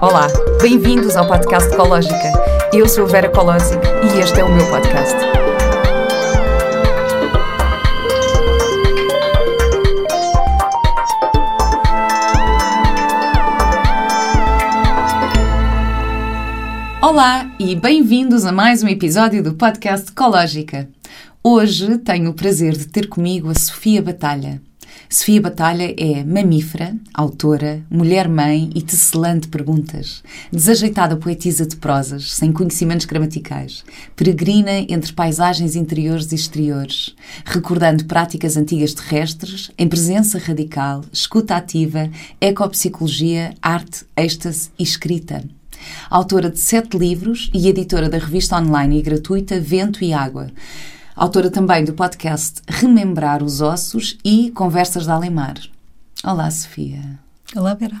Olá, bem-vindos ao podcast Ecológica. Eu sou Vera Colosic e este é o meu podcast. Olá e bem-vindos a mais um episódio do podcast Ecológica. Hoje tenho o prazer de ter comigo a Sofia Batalha. Sofia Batalha é mamífera, autora, mulher-mãe e tecelã de perguntas. Desajeitada poetisa de prosas, sem conhecimentos gramaticais. Peregrina entre paisagens interiores e exteriores, recordando práticas antigas terrestres, em presença radical, escuta ativa, ecopsicologia, arte, êxtase e escrita autora de sete livros e editora da revista online e gratuita Vento e Água. Autora também do podcast Remembrar os Ossos e Conversas de Alemar. Olá, Sofia. Olá, Vera.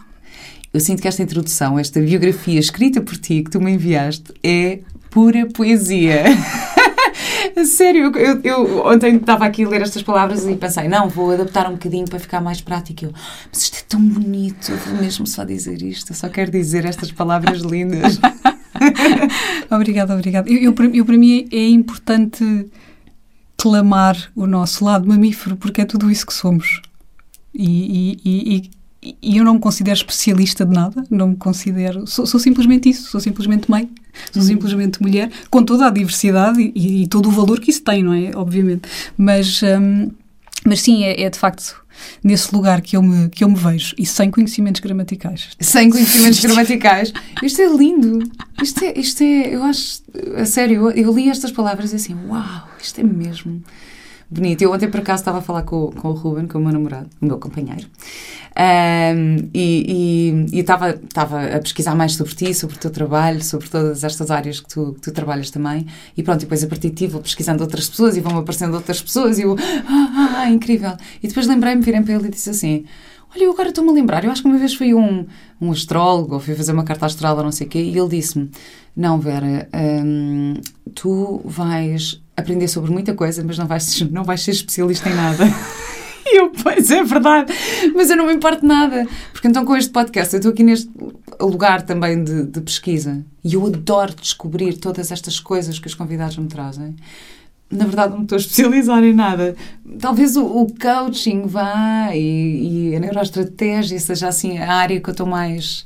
Eu sinto que esta introdução, esta biografia escrita por ti, que tu me enviaste, é pura poesia. Sério, eu, eu, ontem estava aqui a ler estas palavras e pensei, não, vou adaptar um bocadinho para ficar mais prático. Eu, mas isto é tão bonito, eu vou mesmo só dizer isto, eu só quero dizer estas palavras lindas. obrigada, obrigada. Eu, eu, para mim é importante clamar o nosso lado mamífero, porque é tudo isso que somos. E, e, e, e, eu não me considero especialista de nada, não me considero. Sou, sou simplesmente isso, sou simplesmente mãe, sou uhum. simplesmente mulher, com toda a diversidade e, e, todo o valor que isso tem, não é? Obviamente. Mas, um, mas sim, é, é de facto nesse lugar que eu me, que eu me vejo e sem conhecimentos gramaticais. Sem conhecimentos gramaticais. Isto é lindo. Isto é, isto é eu acho, a sério, eu, eu li estas palavras e assim, uau, isto é mesmo bonito. Eu ontem, por acaso, estava a falar com, com o Ruben, com o meu namorado, o meu companheiro, um, e, estava, a pesquisar mais sobre ti, sobre o teu trabalho, sobre todas estas áreas que tu, que tu trabalhas também. E pronto, depois a partir de ti vou pesquisando outras pessoas e vão aparecendo outras pessoas e eu, ah, ah, ah incrível. E depois lembrei-me, virei para ele e disse assim: Olha, eu agora estou-me a lembrar, eu acho que uma vez fui um, um astrólogo, ou fui fazer uma carta astral ou não sei o quê, e ele disse-me: Não, Vera, hum, tu vais aprender sobre muita coisa, mas não vais, não vais ser especialista em nada. E eu, pois é verdade, mas eu não me importo nada. Porque então com este podcast eu estou aqui neste lugar também de, de pesquisa e eu adoro descobrir todas estas coisas que os convidados me trazem na verdade não me estou a especializar em nada. Talvez o, o coaching vá e, e, a neuroestratégia seja assim a área que eu estou mais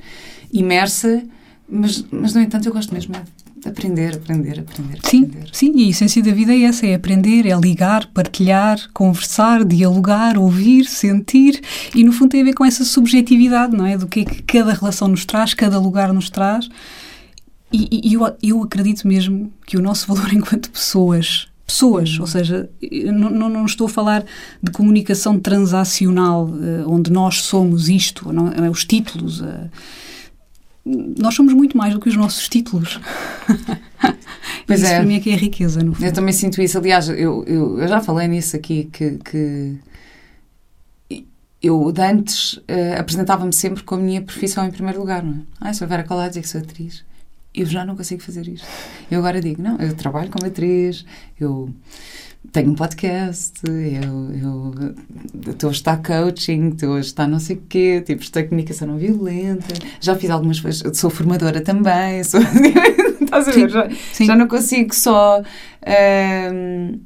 imersa, mas, mas no entanto eu gosto mesmo aprender, aprender, aprender. Sim, aprender. sim, e a essência da vida é essa, é aprender, é ligar, partilhar, conversar, dialogar, ouvir, sentir e no fundo tem a ver com essa subjetividade, não é? Do que é que cada relação nos traz, cada lugar nos traz. E, e eu, eu acredito mesmo que o nosso valor enquanto pessoas pessoas, ou seja, não, não, estou a falar de comunicação transacional, uh, onde nós somos isto, não, é, os títulos. Nós somos muito mais do que os nossos títulos. Pois isso é. para mim é que é a riqueza, no fundo. Eu também sinto isso. Aliás, eu, eu, eu já falei nisso aqui, que, que eu antes uh, apresentava-me sempre com a minha profissão em primeiro lugar, não é? Ah, sou a Vera Colares, que sou atriz eu já não consigo fazer isto. Eu agora digo, não, eu trabalho como atriz, eu tenho um podcast, eu, estou a estar coaching, estou a estar não sei o quê, tipo, estou a comunicação não violenta, já fiz algumas coisas, sou formadora também, sou, estás a ver? Já, já, não consigo só... Um,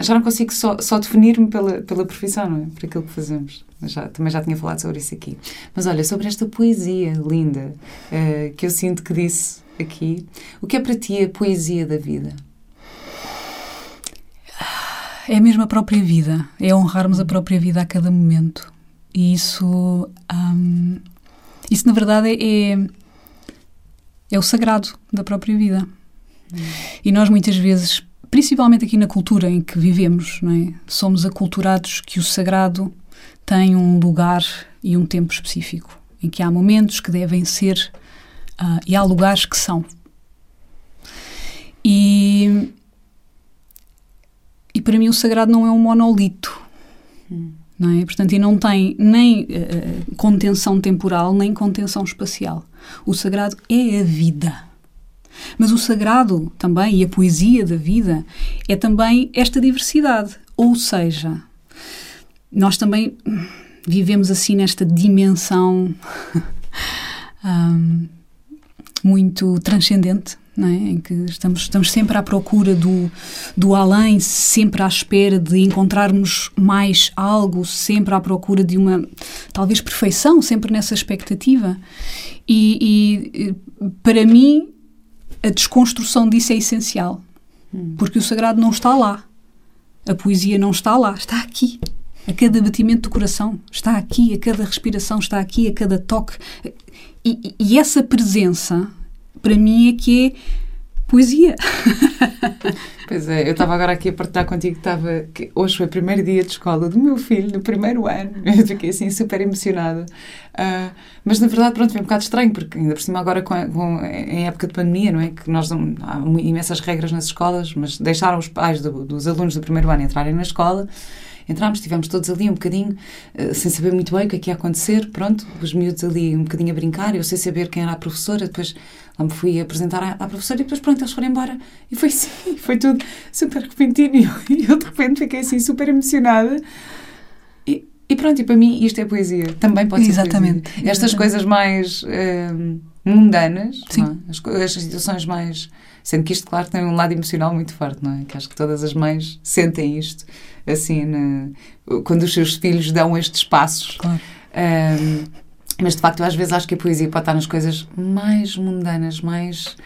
já não consigo só, só definir-me pela, pela profissão, não é? Por aquilo que fazemos. Já, também já tinha falado sobre isso aqui. Mas olha, sobre esta poesia linda uh, que eu sinto que disse aqui, o que é para ti a poesia da vida? É mesmo a própria vida, é honrarmos a própria vida a cada momento. E isso, um, isso na verdade é, é o sagrado da própria vida. Hum. E nós muitas vezes, principalmente aqui na cultura em que vivemos, é? somos aculturados que o sagrado tem um lugar e um tempo específico, em que há momentos que devem ser uh, e há lugares que são. E para mim o sagrado não é um monolito. Hum. Não é? Portanto, e não tem nem uh, contenção temporal, nem contenção espacial. O sagrado é a vida. Mas o sagrado também, e a poesia da vida, é também esta diversidade. Ou seja, nós também vivemos assim nesta dimensão um, muito transcendente, é? em que estamos, estamos sempre à procura do, do além, sempre à espera de encontrarmos mais algo, sempre à procura de uma, talvez, perfeição, sempre nessa expectativa. E, e para mim, a desconstrução disso é essencial, hum. porque o sagrado não está lá, a poesia não está lá, está aqui. A cada batimento do coração está aqui, a cada respiração está aqui, a cada toque. E, e essa presença, para mim, é que é poesia. Pois é, eu estava agora aqui a partilhar contigo que, estava, que hoje foi o primeiro dia de escola do meu filho, no primeiro ano. Eu fiquei assim super emocionada. Uh, mas na verdade, pronto, foi um bocado estranho, porque ainda por cima agora com, com, em época de pandemia, não é? Que nós não, há imensas regras nas escolas, mas deixaram os pais do, dos alunos do primeiro ano entrarem na escola Entramos, estivemos todos ali um bocadinho, uh, sem saber muito bem o que é que ia acontecer, pronto, os miúdos ali um bocadinho a brincar, eu sem saber quem era a professora, depois lá me fui apresentar à, à professora e depois pronto, eles foram embora. E foi assim, foi tudo super repentino e eu de repente fiquei assim super emocionada. E, e pronto, e para mim isto é poesia, também pode ser Exatamente. poesia. Estas Exatamente. coisas mais uh, mundanas, é? as, as situações mais... Sendo que isto, claro, tem um lado emocional muito forte, não é? Que acho que todas as mães sentem isto assim, na, quando os seus filhos dão estes passos. Claro. Um, mas de facto, eu às vezes acho que a poesia pode estar nas coisas mais mundanas, mais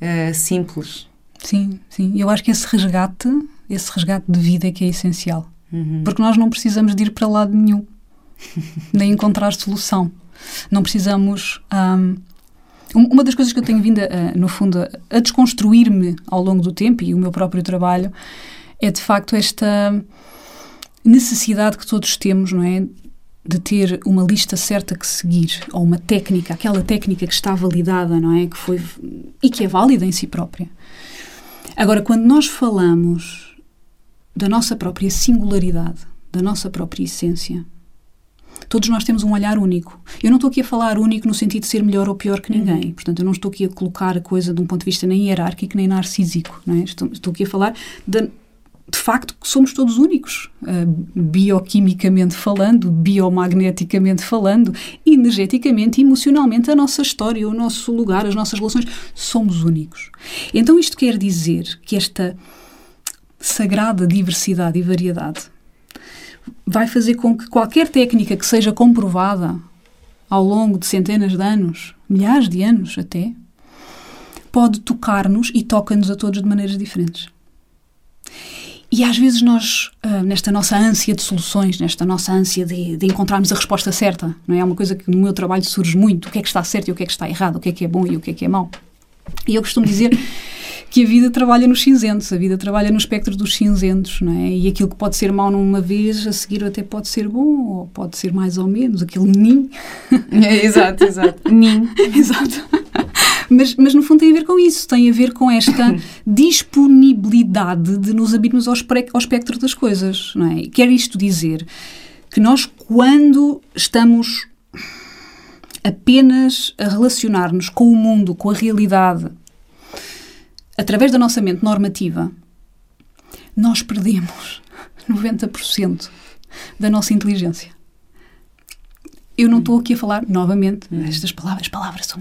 uh, simples. Sim, sim. Eu acho que esse resgate, esse resgate de vida é que é essencial. Uhum. Porque nós não precisamos de ir para lado nenhum, nem encontrar solução. Não precisamos. Um, uma das coisas que eu tenho vindo, a, no fundo, a, desconstruir-me ao longo do tempo e o meu próprio trabalho é de facto esta necessidade que todos temos, não é? De ter uma lista certa que seguir, ou uma técnica, aquela técnica que está validada, não é? Que foi, e que é válida em si própria. Agora, quando nós falamos da nossa própria singularidade, da nossa própria essência, todos nós temos um olhar único. Eu não estou aqui a falar único no sentido de ser melhor ou pior que ninguém. Uhum. Portanto, eu não estou aqui a colocar a coisa de um ponto de vista nem hierárquico nem narcísico. Não é? estou, estou aqui a falar da de facto somos todos únicos, uh, bioquimicamente falando, biomagneticamente falando, energeticamente, emocionalmente, a nossa história, o nosso lugar, as nossas relações, somos únicos. Então isto quer dizer que esta sagrada diversidade e variedade vai fazer com que qualquer técnica que seja comprovada ao longo de centenas de anos, milhares de anos até, pode tocar-nos e toca-nos a todos de maneiras diferentes. E às vezes nós, uh, nesta nossa ânsia de soluções, nesta nossa ânsia de, de, encontrarmos a resposta certa, não é? é uma coisa que no meu trabalho surge muito, o que é que está certo e o que é que está errado, o que é que é bom e o que é que é mau. E eu costumo dizer que a vida trabalha nos cinzentos, a vida trabalha no espectro dos cinzentos, não é? E aquilo que pode ser mau numa vez, a seguir até pode ser bom, ou pode ser mais ou menos, aquele ninho. É, exato, exato. Ninho. exato. Mas, mas no fundo tem a ver com isso, tem a ver com esta disponibilidade de nos abrirmos ao, ao espectro das coisas, não é? Quer isto dizer que nós, quando estamos apenas a relacionar-nos com o mundo, com a realidade, através da nossa mente normativa, nós perdemos 90% da nossa inteligência eu não estou aqui a falar, novamente, hum. estas palavras, palavras são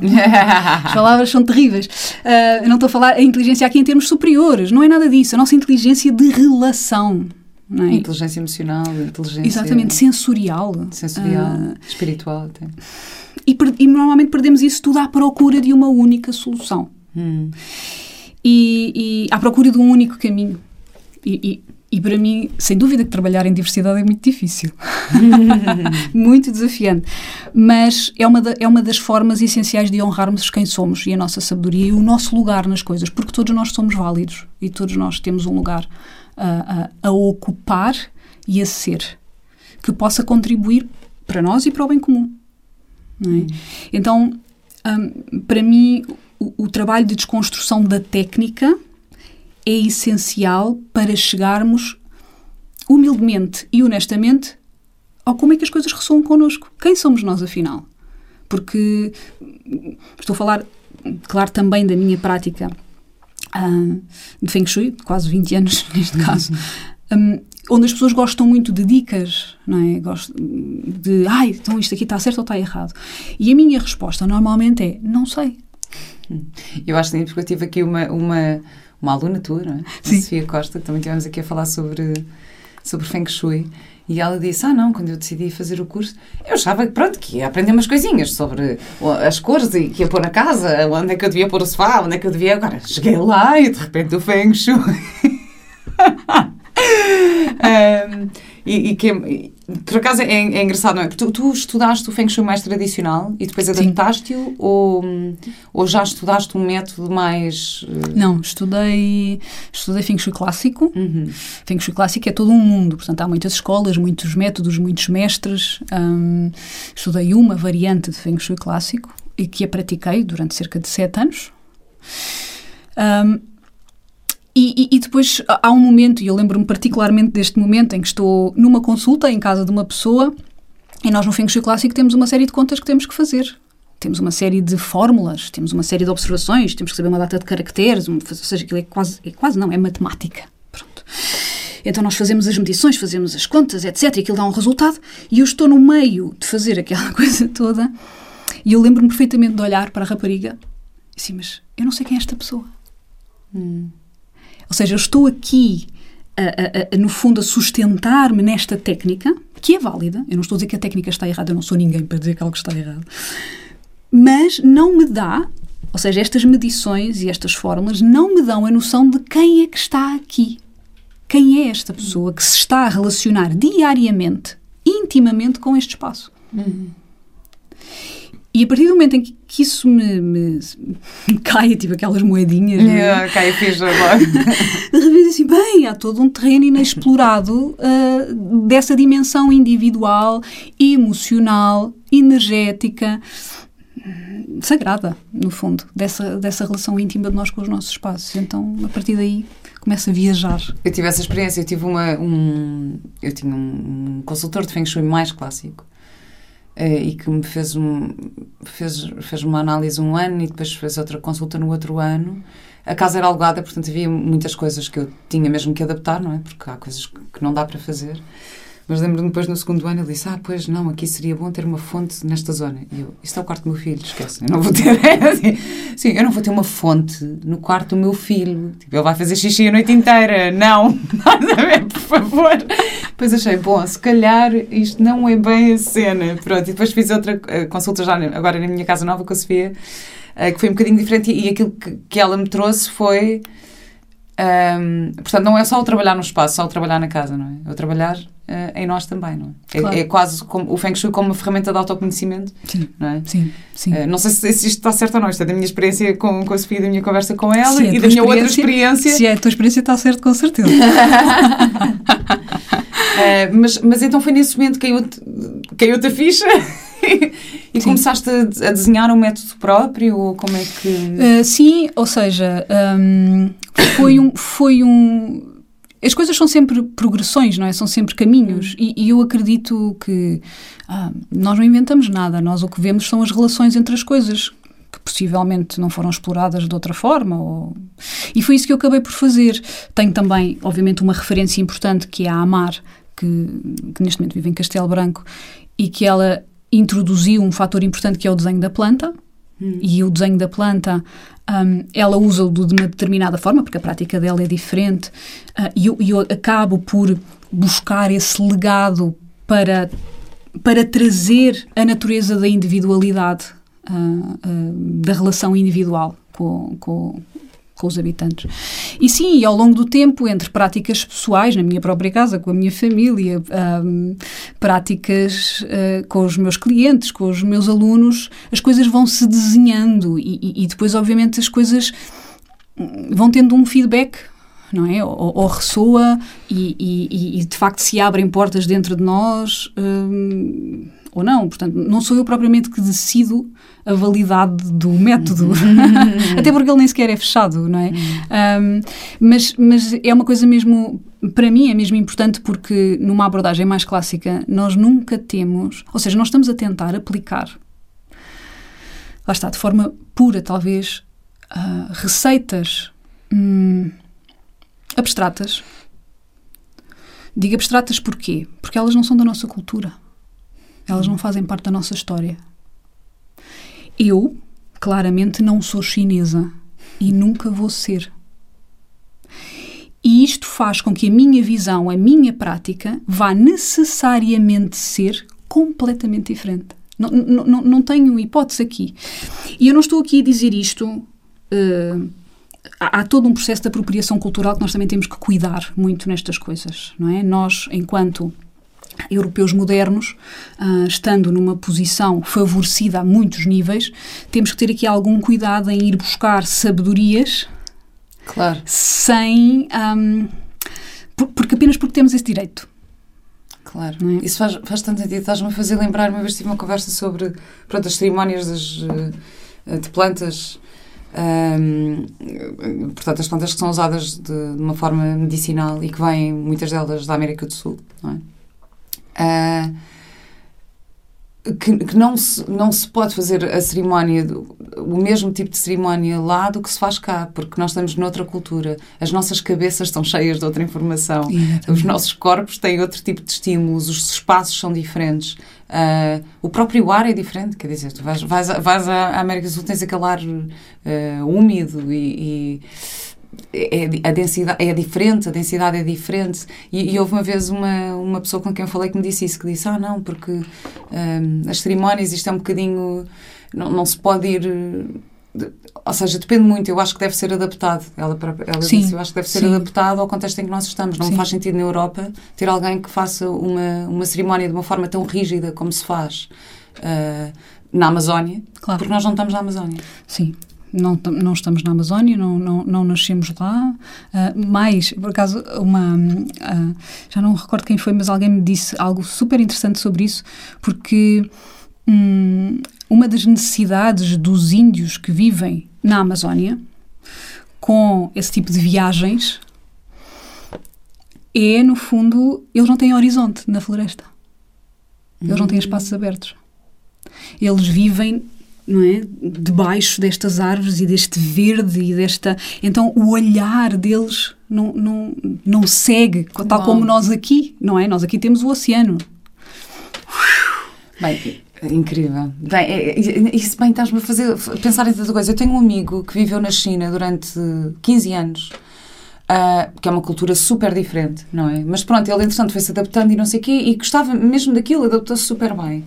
as palavras são terríveis. Uh, eu não estou a falar a inteligência aqui em termos superiores, não é nada disso. A nossa inteligência de relação. É? Inteligência emocional, inteligência. Exatamente, sensorial. Sensorial, uh, espiritual até. E, e, normalmente perdemos isso tudo à procura de uma única solução. Hum. E, e à procura de um único caminho. E, e, e para mim, sem dúvida que trabalhar em diversidade é muito difícil. muito desafiante. Mas é uma, da, é uma das formas essenciais de honrarmos quem somos e a nossa sabedoria e o nosso lugar nas coisas, porque todos nós somos válidos e todos nós temos um lugar a, a, a ocupar e a ser que possa contribuir para nós e para o bem comum. É? Hum. Então, um, para mim, o, o trabalho de desconstrução da técnica é essencial para chegarmos humildemente e honestamente ao como é que as coisas ressoam connosco. Quem somos nós, afinal? Porque estou a falar, claro, também da minha prática uh, de Feng Shui, quase 20 anos neste caso, um, onde as pessoas gostam muito de dicas, não é? Gostam de, ai, então isto aqui está certo ou está errado? E a minha resposta normalmente é, não sei. Eu acho que porque eu tive aqui uma, uma, uma aluna tua, não é? Sim. A Sofia Costa, que também tivemos aqui a falar sobre, sobre Feng Shui. E ela disse: Ah, não, quando eu decidi fazer o curso, eu achava pronto, que ia aprender umas coisinhas sobre as cores e que ia pôr na casa, onde é que eu devia pôr o sofá, onde é que eu devia. Agora cheguei lá e de repente o Feng Shui. um, e, e que, e, por acaso, é, é engraçado, não é? Tu, tu estudaste o Feng Shui mais tradicional e depois adaptaste-o ou, ou já estudaste um método mais... Uh... Não, estudei, estudei Feng Shui clássico. Uhum. Feng Shui clássico é todo um mundo, portanto há muitas escolas, muitos métodos, muitos mestres. Um, estudei uma variante de Feng Shui clássico e que a pratiquei durante cerca de sete anos. Um, e, e, depois há um momento, e eu lembro-me particularmente deste momento, em que estou numa consulta em casa de uma pessoa e nós no Feng Shui Clássico temos uma série de contas que temos que fazer. Temos uma série de fórmulas, temos uma série de observações, temos que saber uma data de caracteres, ou seja, aquilo é quase, é quase não, é matemática. Pronto. Então nós fazemos as medições, fazemos as contas, etc. E aquilo dá um resultado e eu estou no meio de fazer aquela coisa toda e eu lembro-me perfeitamente de olhar para a rapariga e assim, mas eu não sei quem é esta pessoa. Hum. Ou seja, eu estou aqui, a, a, a, no fundo, a sustentar-me nesta técnica, que é válida. Eu não estou a dizer que a técnica está errada, eu não sou ninguém para dizer que algo está errado. Mas não me dá, ou seja, estas medições e estas fórmulas não me dão a noção de quem é que está aqui. Quem é esta pessoa que se está a relacionar diariamente, intimamente com este espaço. Uhum. E a partir do momento em que, que isso me, me, me, cai, tipo aquelas moedinhas. Yeah, cai a ficha logo. De repente, assim, bem, há todo um terreno inexplorado uh, dessa dimensão individual, emocional, energética, sagrada, no fundo, dessa, dessa relação íntima de nós com os nossos espaços. Então, a partir daí, começa a viajar. Eu tive essa experiência, eu tive uma. Um, eu tinha um consultor de Feng Shui mais clássico e que me fez, um, fez, fez uma análise um ano e depois fez outra consulta no outro ano. A casa era alugada, portanto havia muitas coisas que eu tinha mesmo que adaptar, não é? Porque há coisas que não dá para fazer. Mas lembro-me depois no segundo ano ele disse: Ah, pois não, aqui seria bom ter uma fonte nesta zona. E eu: Isto é o quarto do meu filho, esquece, eu não vou ter. sim, eu não vou ter uma fonte no quarto do meu filho. Tipo, ele vai fazer xixi a noite inteira. Não, nada a ver, por favor. Depois achei: Bom, se calhar isto não é bem a cena. Pronto, e depois fiz outra uh, consulta já agora na minha casa nova com a Sofia, uh, que foi um bocadinho diferente. E, aquilo que, ela me trouxe foi. Um, portanto, não é só o trabalhar no espaço, só o trabalhar na casa, não é? É o trabalhar uh, em nós também, não é? Claro. É, é, quase como, o Feng Shui como uma ferramenta de autoconhecimento, sim. não é? Sim, sim. Uh, não sei se, se, isto está certo ou não, isto é da minha experiência com, com a Sofia, da minha conversa com ela se e da minha outra experiência. Se é a tua experiência, está certo, com certeza. uh, mas, mas então foi nesse momento que caiu-te caiu a ficha e sim. começaste a, a, desenhar um método próprio ou como é que... sim, ou seja... Um, foi um, foi um. As coisas são sempre progressões, não é? São sempre caminhos. E, e eu acredito que ah, nós não inventamos nada. Nós o que vemos são as relações entre as coisas que possivelmente não foram exploradas de outra forma. Ou... E foi isso que eu acabei por fazer. Tenho também, obviamente, uma referência importante que é a Amar, que, que neste momento vive em Castelo Branco, e que ela introduziu um fator importante que é o desenho da planta. E o desenho da planta um, ela usa-o de uma determinada forma, porque a prática dela é diferente, uh, e eu, eu, acabo por buscar esse legado para, para trazer a natureza da individualidade, uh, uh, da relação individual com, com, com os habitantes. E sim, ao longo do tempo, entre práticas pessoais, na minha própria casa, com a minha família, um, práticas uh, com os meus clientes, com os meus alunos, as coisas vão se desenhando e, e, e depois, obviamente, as coisas vão tendo um feedback não é? Ou, ou ressoa e, e, e, de facto se abrem portas dentro de nós hum, ou não. Portanto, não sou eu propriamente que decido a validade do método, até porque ele nem sequer é fechado, não é? Um, mas, mas é uma coisa mesmo, para mim é mesmo importante porque numa abordagem mais clássica nós nunca temos, ou seja, nós estamos a tentar aplicar, lá está, de forma pura talvez, uh, receitas hum, abstratas Digo abstratas porquê? Porque elas não são da nossa cultura. Elas não fazem parte da nossa história. Eu, claramente, não sou chinesa e nunca vou ser. E isto faz com que a minha visão, a minha prática, vá necessariamente ser completamente diferente. Não, não, não tenho hipótese aqui. E eu não estou aqui a dizer isto. Uh, há, há, todo um processo de apropriação cultural que nós também temos que cuidar muito nestas coisas, não é? Nós, enquanto europeus modernos, uh, estando numa posição favorecida a muitos níveis, temos que ter aqui algum cuidado em ir buscar sabedorias claro. sem. Um, por, porque apenas porque temos esse direito. Claro, é? isso faz, faz tanto sentido. Estás-me a fazer lembrar, uma vez tive uma conversa sobre pronto, as cerimónias das, uh, de plantas. Um, portanto, as plantas que são usadas de, de, uma forma medicinal e que vêm, muitas delas, da América do Sul, não é? Uh, que, que, não, se, não se pode fazer a cerimónia, o mesmo tipo de cerimónia lá do que se faz cá, porque nós estamos noutra cultura. As nossas cabeças estão cheias de outra informação. Exatamente. Os nossos corpos têm outro tipo de estímulos, os espaços são diferentes. Uh, o próprio ar é diferente, quer dizer, tu vais, vais, vais à América do Sul, tens aquele ar uh, úmido e, e é, a densidade é diferente, a densidade é diferente. E, e, houve uma vez uma, uma pessoa com quem eu falei que me disse isso, que disse, ah não, porque um, as cerimónias, isto é um bocadinho, não, não se pode ir... Ou seja, depende muito, eu acho que deve ser adaptado. Ela, ela sim, disse, eu acho que deve ser sim. adaptado ao contexto em que nós estamos. Não sim. faz sentido na Europa ter alguém que faça uma, uma cerimónia de uma forma tão rígida como se faz uh, na Amazónia, claro. porque nós não estamos na Amazónia. Sim, não, não estamos na Amazónia, não, não, não nascemos lá. Uh, mais, por acaso, uma. Uh, já não recordo quem foi, mas alguém me disse algo super interessante sobre isso, porque um, uma das necessidades dos índios que vivem na Amazónia, com esse tipo de viagens, é, no fundo, eles não têm horizonte na floresta. Eles não têm espaços abertos. Eles vivem não é? Debaixo destas árvores e deste verde e desta. Então o olhar deles não, não, não segue, tal como nós aqui, não é? Nós aqui temos o oceano. Bem, incrível. Bem, é, é, isso bem estás-me a fazer pensar em tanta coisa. Eu tenho um amigo que viveu na China durante 15 anos. Uh, que é uma cultura super diferente, não é? Mas pronto, ele entretanto foi-se adaptando e não sei o quê, e gostava mesmo daquilo, adaptou-se super bem.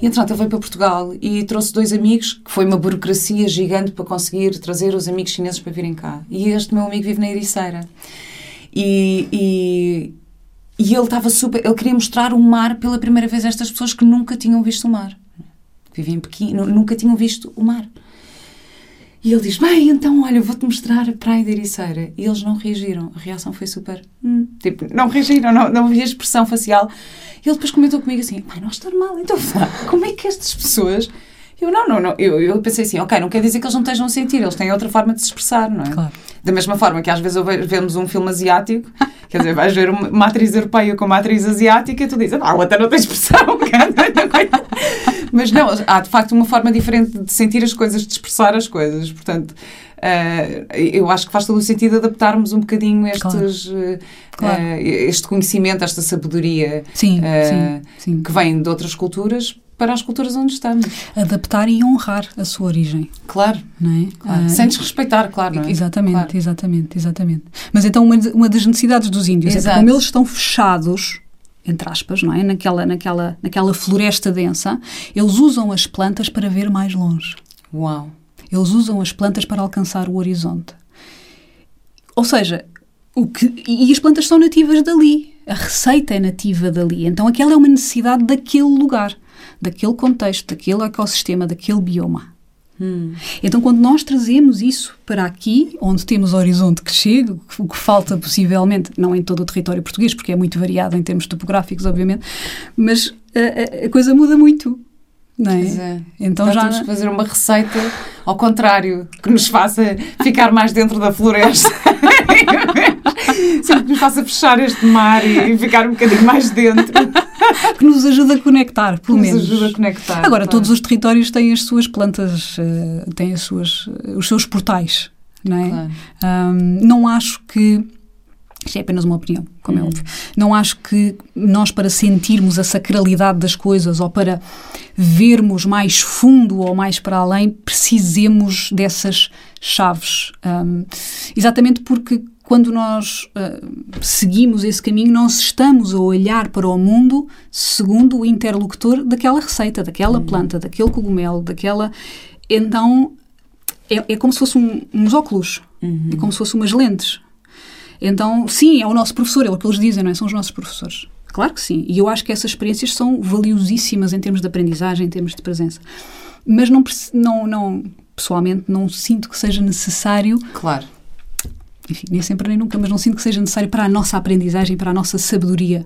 E entretanto ele veio para Portugal e trouxe dois amigos, que foi uma burocracia gigante para conseguir trazer os amigos chineses para virem cá. E este meu amigo vive na Ericeira. E, e, e ele estava super. Ele queria mostrar o mar pela primeira vez a estas pessoas que nunca tinham visto o mar. Que em Pequim, nunca tinham visto o mar. E ele diz: Bem, então, olha, vou-te mostrar a praia da Ericeira. E eles não reagiram. A reação foi super. Hum. Tipo, não reagiram, não, não havia expressão facial. E ele depois comentou comigo assim: pai, não está normal, então como é que estas pessoas. Eu não, não, não. Eu, eu pensei assim, ok, não quer dizer que eles não estejam a sentir, eles têm outra forma de se expressar, não é? Claro. Da mesma forma que às vezes vemos um filme asiático, quer dizer, vais ver uma, uma atriz europeia com uma atriz asiática e tu dizes, ah, até não tem expressão, Mas não, há de facto uma forma diferente de sentir as coisas, de expressar as coisas. Portanto, Uh, eu acho que faz todo o sentido adaptarmos um bocadinho estes, claro. Claro. Uh, este conhecimento, esta sabedoria sim, uh, sim, sim. que vem de outras culturas para as culturas onde estamos. Adaptar e honrar a sua origem. Claro. Não é? Claro. Sem desrespeitar, claro, é? Exatamente, exatamente, exatamente. Mas então uma, uma das necessidades dos índios Exato. é que como eles estão fechados entre aspas, não é? Naquela, naquela, naquela floresta densa, eles usam as plantas para ver mais longe. Uau! Eles usam as plantas para alcançar o horizonte. Ou seja, o que, e as plantas são nativas dali. A receita é nativa dali. Então aquela é uma necessidade daquele lugar, daquele contexto, daquele ecossistema, daquele bioma. Hum. Então, quando nós trazemos isso para aqui, onde temos o horizonte que chega, o que falta possivelmente, não em todo o território português, porque é muito variado em termos topográficos, obviamente, mas a, a coisa muda muito. Não é? é. Então, já temos que fazer uma receita ao contrário, que nos faça ficar mais dentro da floresta. Sempre que nos faça fechar este mar e ficar um bocadinho mais dentro. que nos ajuda a conectar, pelo que menos. Nos ajuda a conectar. Agora, claro. todos os territórios têm as suas plantas, eh, têm as suas, os seus portais, não é? Claro. Um, não acho que Isto é apenas uma opinião, como é óbvio. Não acho que nós, para sentirmos a sacralidade das coisas ou para vermos mais fundo ou mais para além, precisemos dessas chaves. Um, exatamente porque quando nós uh, seguimos esse caminho, nós estamos a olhar para o mundo segundo o interlocutor daquela receita, daquela planta, daquele cogumelo, daquela. Então é, é como se fossem um, uns óculos, é como se fossem umas lentes. Então, sim, é o nosso professor, é o que eles dizem, não é? São os nossos professores. Claro que sim. E eu acho que essas experiências são valiosíssimas em termos de aprendizagem, em termos de presença. Mas não, não, não pessoalmente, não sinto que seja necessário. Claro. Enfim, nem sempre nem nunca, mas não sinto que seja necessário para a nossa aprendizagem, para a nossa sabedoria.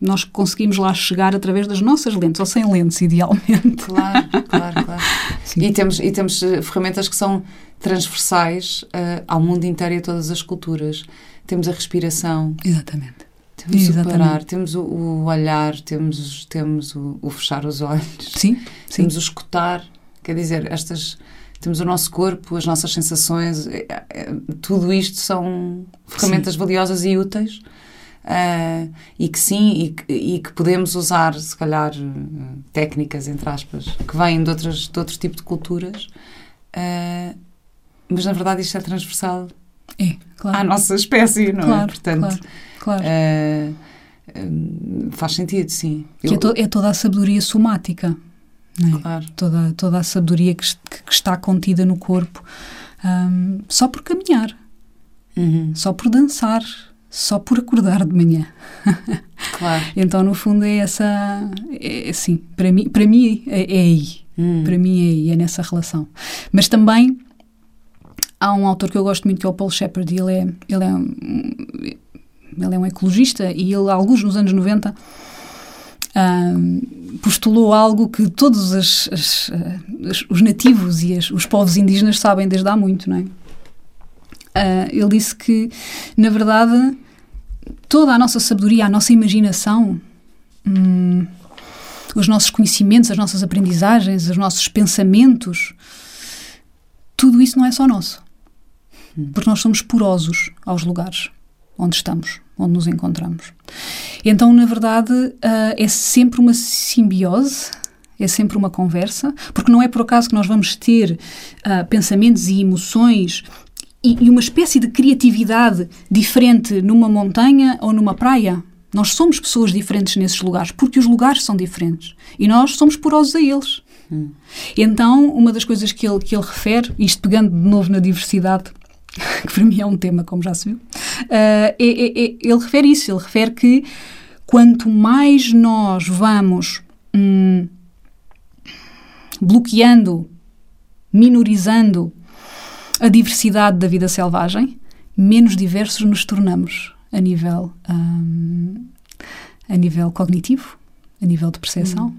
Nós conseguimos lá chegar através das nossas lentes, ou sem lentes, idealmente. Claro, claro, claro. E temos, e temos eh, ferramentas que são transversais uh, ao mundo inteiro e a todas as culturas. Temos a respiração. Exatamente. Temos Exatamente. o parar, temos o, o olhar, temos, temos o, o, fechar os olhos. Sim, Temos o escutar. Quer dizer, estas temos o nosso corpo, as nossas sensações, tudo isto são ferramentas sim. valiosas e úteis uh, e que sim, e, e, que podemos usar, se calhar, técnicas, entre aspas, que vêm de, outras, de outro tipo de culturas, uh, mas na verdade isto é transversal é, claro. à nossa espécie, não é? claro, é? Portanto, claro, claro. Uh, faz sentido, sim. Que Eu... é, to é toda a sabedoria somática. É? Claro. Toda, toda a sabedoria que, que está contida no corpo um, só por caminhar, uhum. só por dançar, só por acordar de manhã. Claro. então, no fundo, é essa. É, assim, para mim, para mim é, é aí. Uhum. Para mim é aí, é nessa relação. Mas também há um autor que eu gosto muito que é o Paul Shepard. Ele é, ele é, um, ele é um ecologista e ele, alguns nos anos 90, postulou algo que todos as, as, as, os nativos e os povos indígenas sabem desde há muito, não é? Uh, ele disse que, na verdade, toda a nossa sabedoria, a nossa imaginação, hum, os nossos conhecimentos, as nossas aprendizagens, os nossos pensamentos, tudo isso não é só nosso. Porque nós somos porosos aos lugares onde estamos, onde nos encontramos. Então, na verdade, uh, é sempre uma simbiose, é sempre uma conversa, porque não é por acaso que nós vamos ter uh, pensamentos e emoções e, e uma espécie de criatividade diferente numa montanha ou numa praia. Nós somos pessoas diferentes nesses lugares, porque os lugares são diferentes. E nós somos porosos a eles. Hum. Então, uma das coisas que ele, que ele refere, isto pegando de novo na diversidade, que para mim é um tema, como já se viu, uh, é, é, é, ele refere isso. Ele refere que quanto mais nós vamos hum, bloqueando, minorizando a diversidade da vida selvagem, menos diversos nos tornamos a nível, um, a nível cognitivo, a nível de percepção. Hum.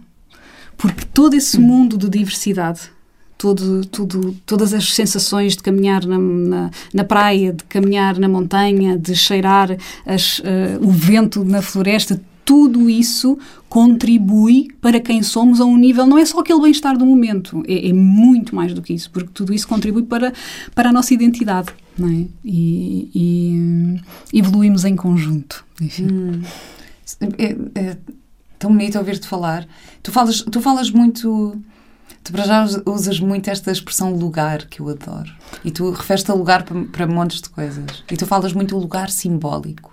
Porque todo esse mundo de diversidade todo, tudo, todas as sensações de caminhar na, na, na, praia, de caminhar na montanha, de cheirar as, uh, o vento na floresta, tudo isso contribui para quem somos a um nível, não é só aquele bem-estar do momento, é, é, muito mais do que isso, porque tudo isso contribui para, para a nossa identidade, não é? E, e evoluímos em conjunto, enfim. Hum. É, é, tão bonito ouvir-te falar. Tu falas, tu falas muito Tu para já usas muito esta expressão lugar, que eu adoro. E tu referes-te a lugar para, para montes de coisas. E tu falas muito o lugar simbólico.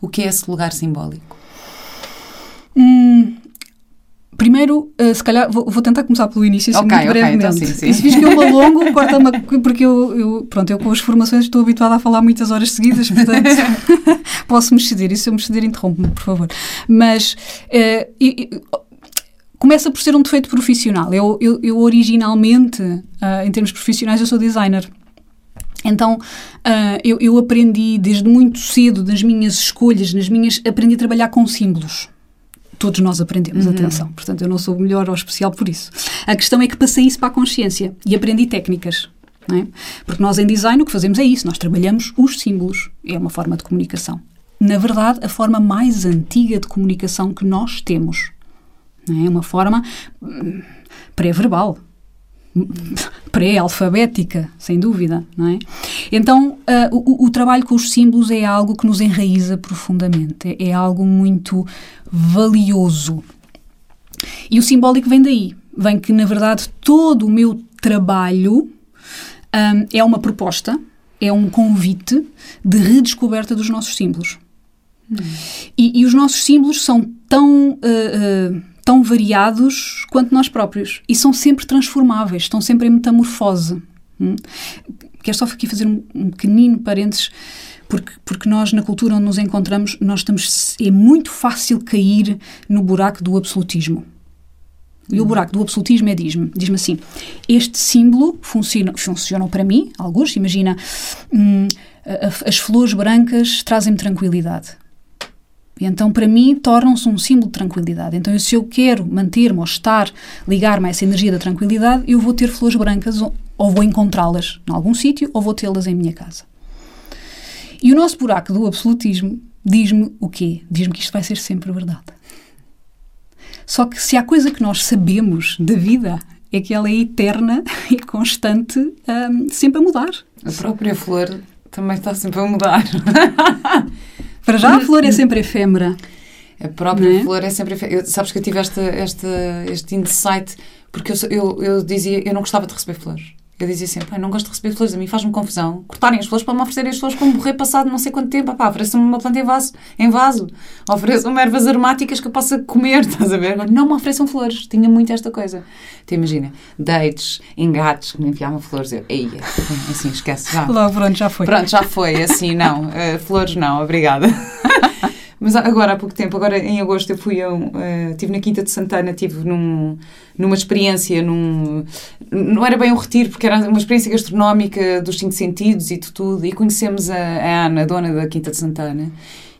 O que é esse lugar simbólico? Hum, primeiro, uh, se calhar, vou, vou, tentar começar pelo início, assim, okay, muito okay, brevemente. Então sim, sim. E se fiz que eu me alongo, corta-me, porque eu, eu, pronto, eu com as formações estou habituada a falar muitas horas seguidas, portanto, posso me exceder. E se eu me exceder, interrompe-me, por favor. Mas, uh, começa por ser um defeito profissional. Eu, eu, eu originalmente, uh, em termos profissionais, eu sou designer. Então, uh, eu, eu, aprendi desde muito cedo, nas minhas escolhas, nas minhas. aprendi a trabalhar com símbolos. Todos nós aprendemos, uhum. atenção. Portanto, eu não sou melhor ou especial por isso. A questão é que passei isso para a consciência e aprendi técnicas. É? Porque nós, em design, o que fazemos é isso: nós trabalhamos os símbolos. É uma forma de comunicação. Na verdade, a forma mais antiga de comunicação que nós temos é uma forma hum, pré-verbal. pré-alfabética, sem dúvida, não é? Então, uh, o, o, trabalho com os símbolos é algo que nos enraiza profundamente, é, é algo muito valioso. E o simbólico vem daí, vem que, na verdade, todo o meu trabalho um, é uma proposta, é um convite de redescoberta dos nossos símbolos. Hum. E, e, os nossos símbolos são tão... Uh, uh, tão variados quanto nós próprios e são sempre transformáveis, estão sempre em metamorfose. Hum? Quero só aqui fazer um, um pequenino parênteses, porque, porque nós, na cultura onde nos encontramos, nós estamos, é muito fácil cair no buraco do absolutismo. E o hum. buraco do absolutismo é diz-me, diz-me assim, este símbolo funciona, funciona para mim, alguns, imagina, hum, as flores brancas trazem-me tranquilidade. Então, para mim, tornam-se um símbolo de tranquilidade. Então, se eu quero manter-me ou estar, ligar-me a essa energia da tranquilidade, eu vou ter flores brancas ou, ou vou encontrá-las em algum sítio ou vou tê-las em minha casa. E o nosso buraco do absolutismo diz-me o quê? Diz-me que isto vai ser sempre verdade. Só que se há coisa que nós sabemos da vida é que ela é eterna e constante, um, sempre a mudar. A própria flor também está sempre a mudar. Para já a flor é sempre efêmera. A própria é? flor é sempre efêmera. Sabes que eu tive esta, esta, este insight porque eu, eu, eu dizia, eu não gostava de receber flores. Eu dizia sempre, pai, não gosto de receber flores, a mim faz-me confusão. Cortarem as flores para me oferecerem as flores como morrer passado não sei quanto tempo. Pá, ofereçam-me uma planta em vaso, em vaso. Ofereçam-me ervas aromáticas que eu possa comer, estás a ver? Agora, não me ofereçam flores. Tinha muito esta coisa. Tu imagina, dates, engates que me enviavam flores. Eu, ei, assim, esquece. Já. Logo, pronto, já foi. Pronto, já foi. Assim, não. Uh, flores não, obrigada. Mas agora, há pouco tempo, agora em agosto, eu fui uh, estive na Quinta de Santana, estive num, numa experiência, num, não era bem um retiro, porque era uma experiência gastronómica dos cinco sentidos e de tudo, e conhecemos a, a Ana, dona da Quinta de Santana,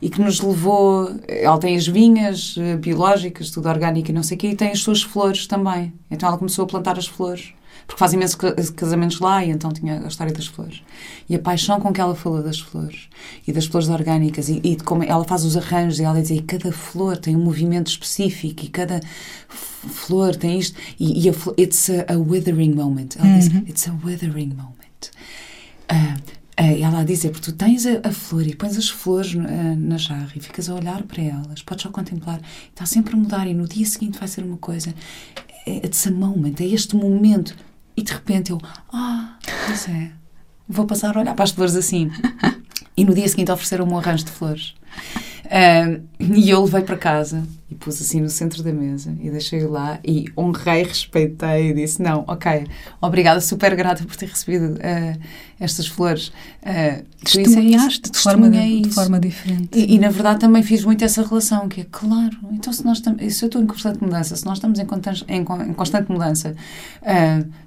e que nos levou, ela tem as vinhas uh, biológicas, tudo orgânico e não sei o quê, e tem as suas flores também. Então ela começou a plantar as flores porque faz imensos casamentos lá e então tinha a história das flores. E a paixão com que ela falou das flores e das flores orgânicas e, e de como ela faz os arranjos e ela diz e cada flor tem um movimento específico e cada flor tem isto e, e a, it's a, a, withering moment. Ela uhum. diz it's a withering moment. Uh, uh, ela diz é porque tu tens a, a flor e pões as flores uh, na jarra e ficas a olhar para elas, podes só contemplar, está sempre a mudar e no dia seguinte vai ser uma coisa. It's a moment, é este momento e de repente eu, ah, pois é, vou passar a olhar para as flores assim. E no dia seguinte ofereceram-me um arranjo de flores. Uh, e eu levei para casa e pus assim no centro da mesa e deixei-o lá e honrei, respeitei e disse: Não, ok, obrigada, super grata por ter recebido uh, estas flores. Uh, Testemunhaste de, forma, de, de forma diferente. E, e, na verdade também fiz muito essa relação, que é claro, então se nós estamos, se eu estou em constante mudança, se nós estamos em, em, em constante mudança, uh,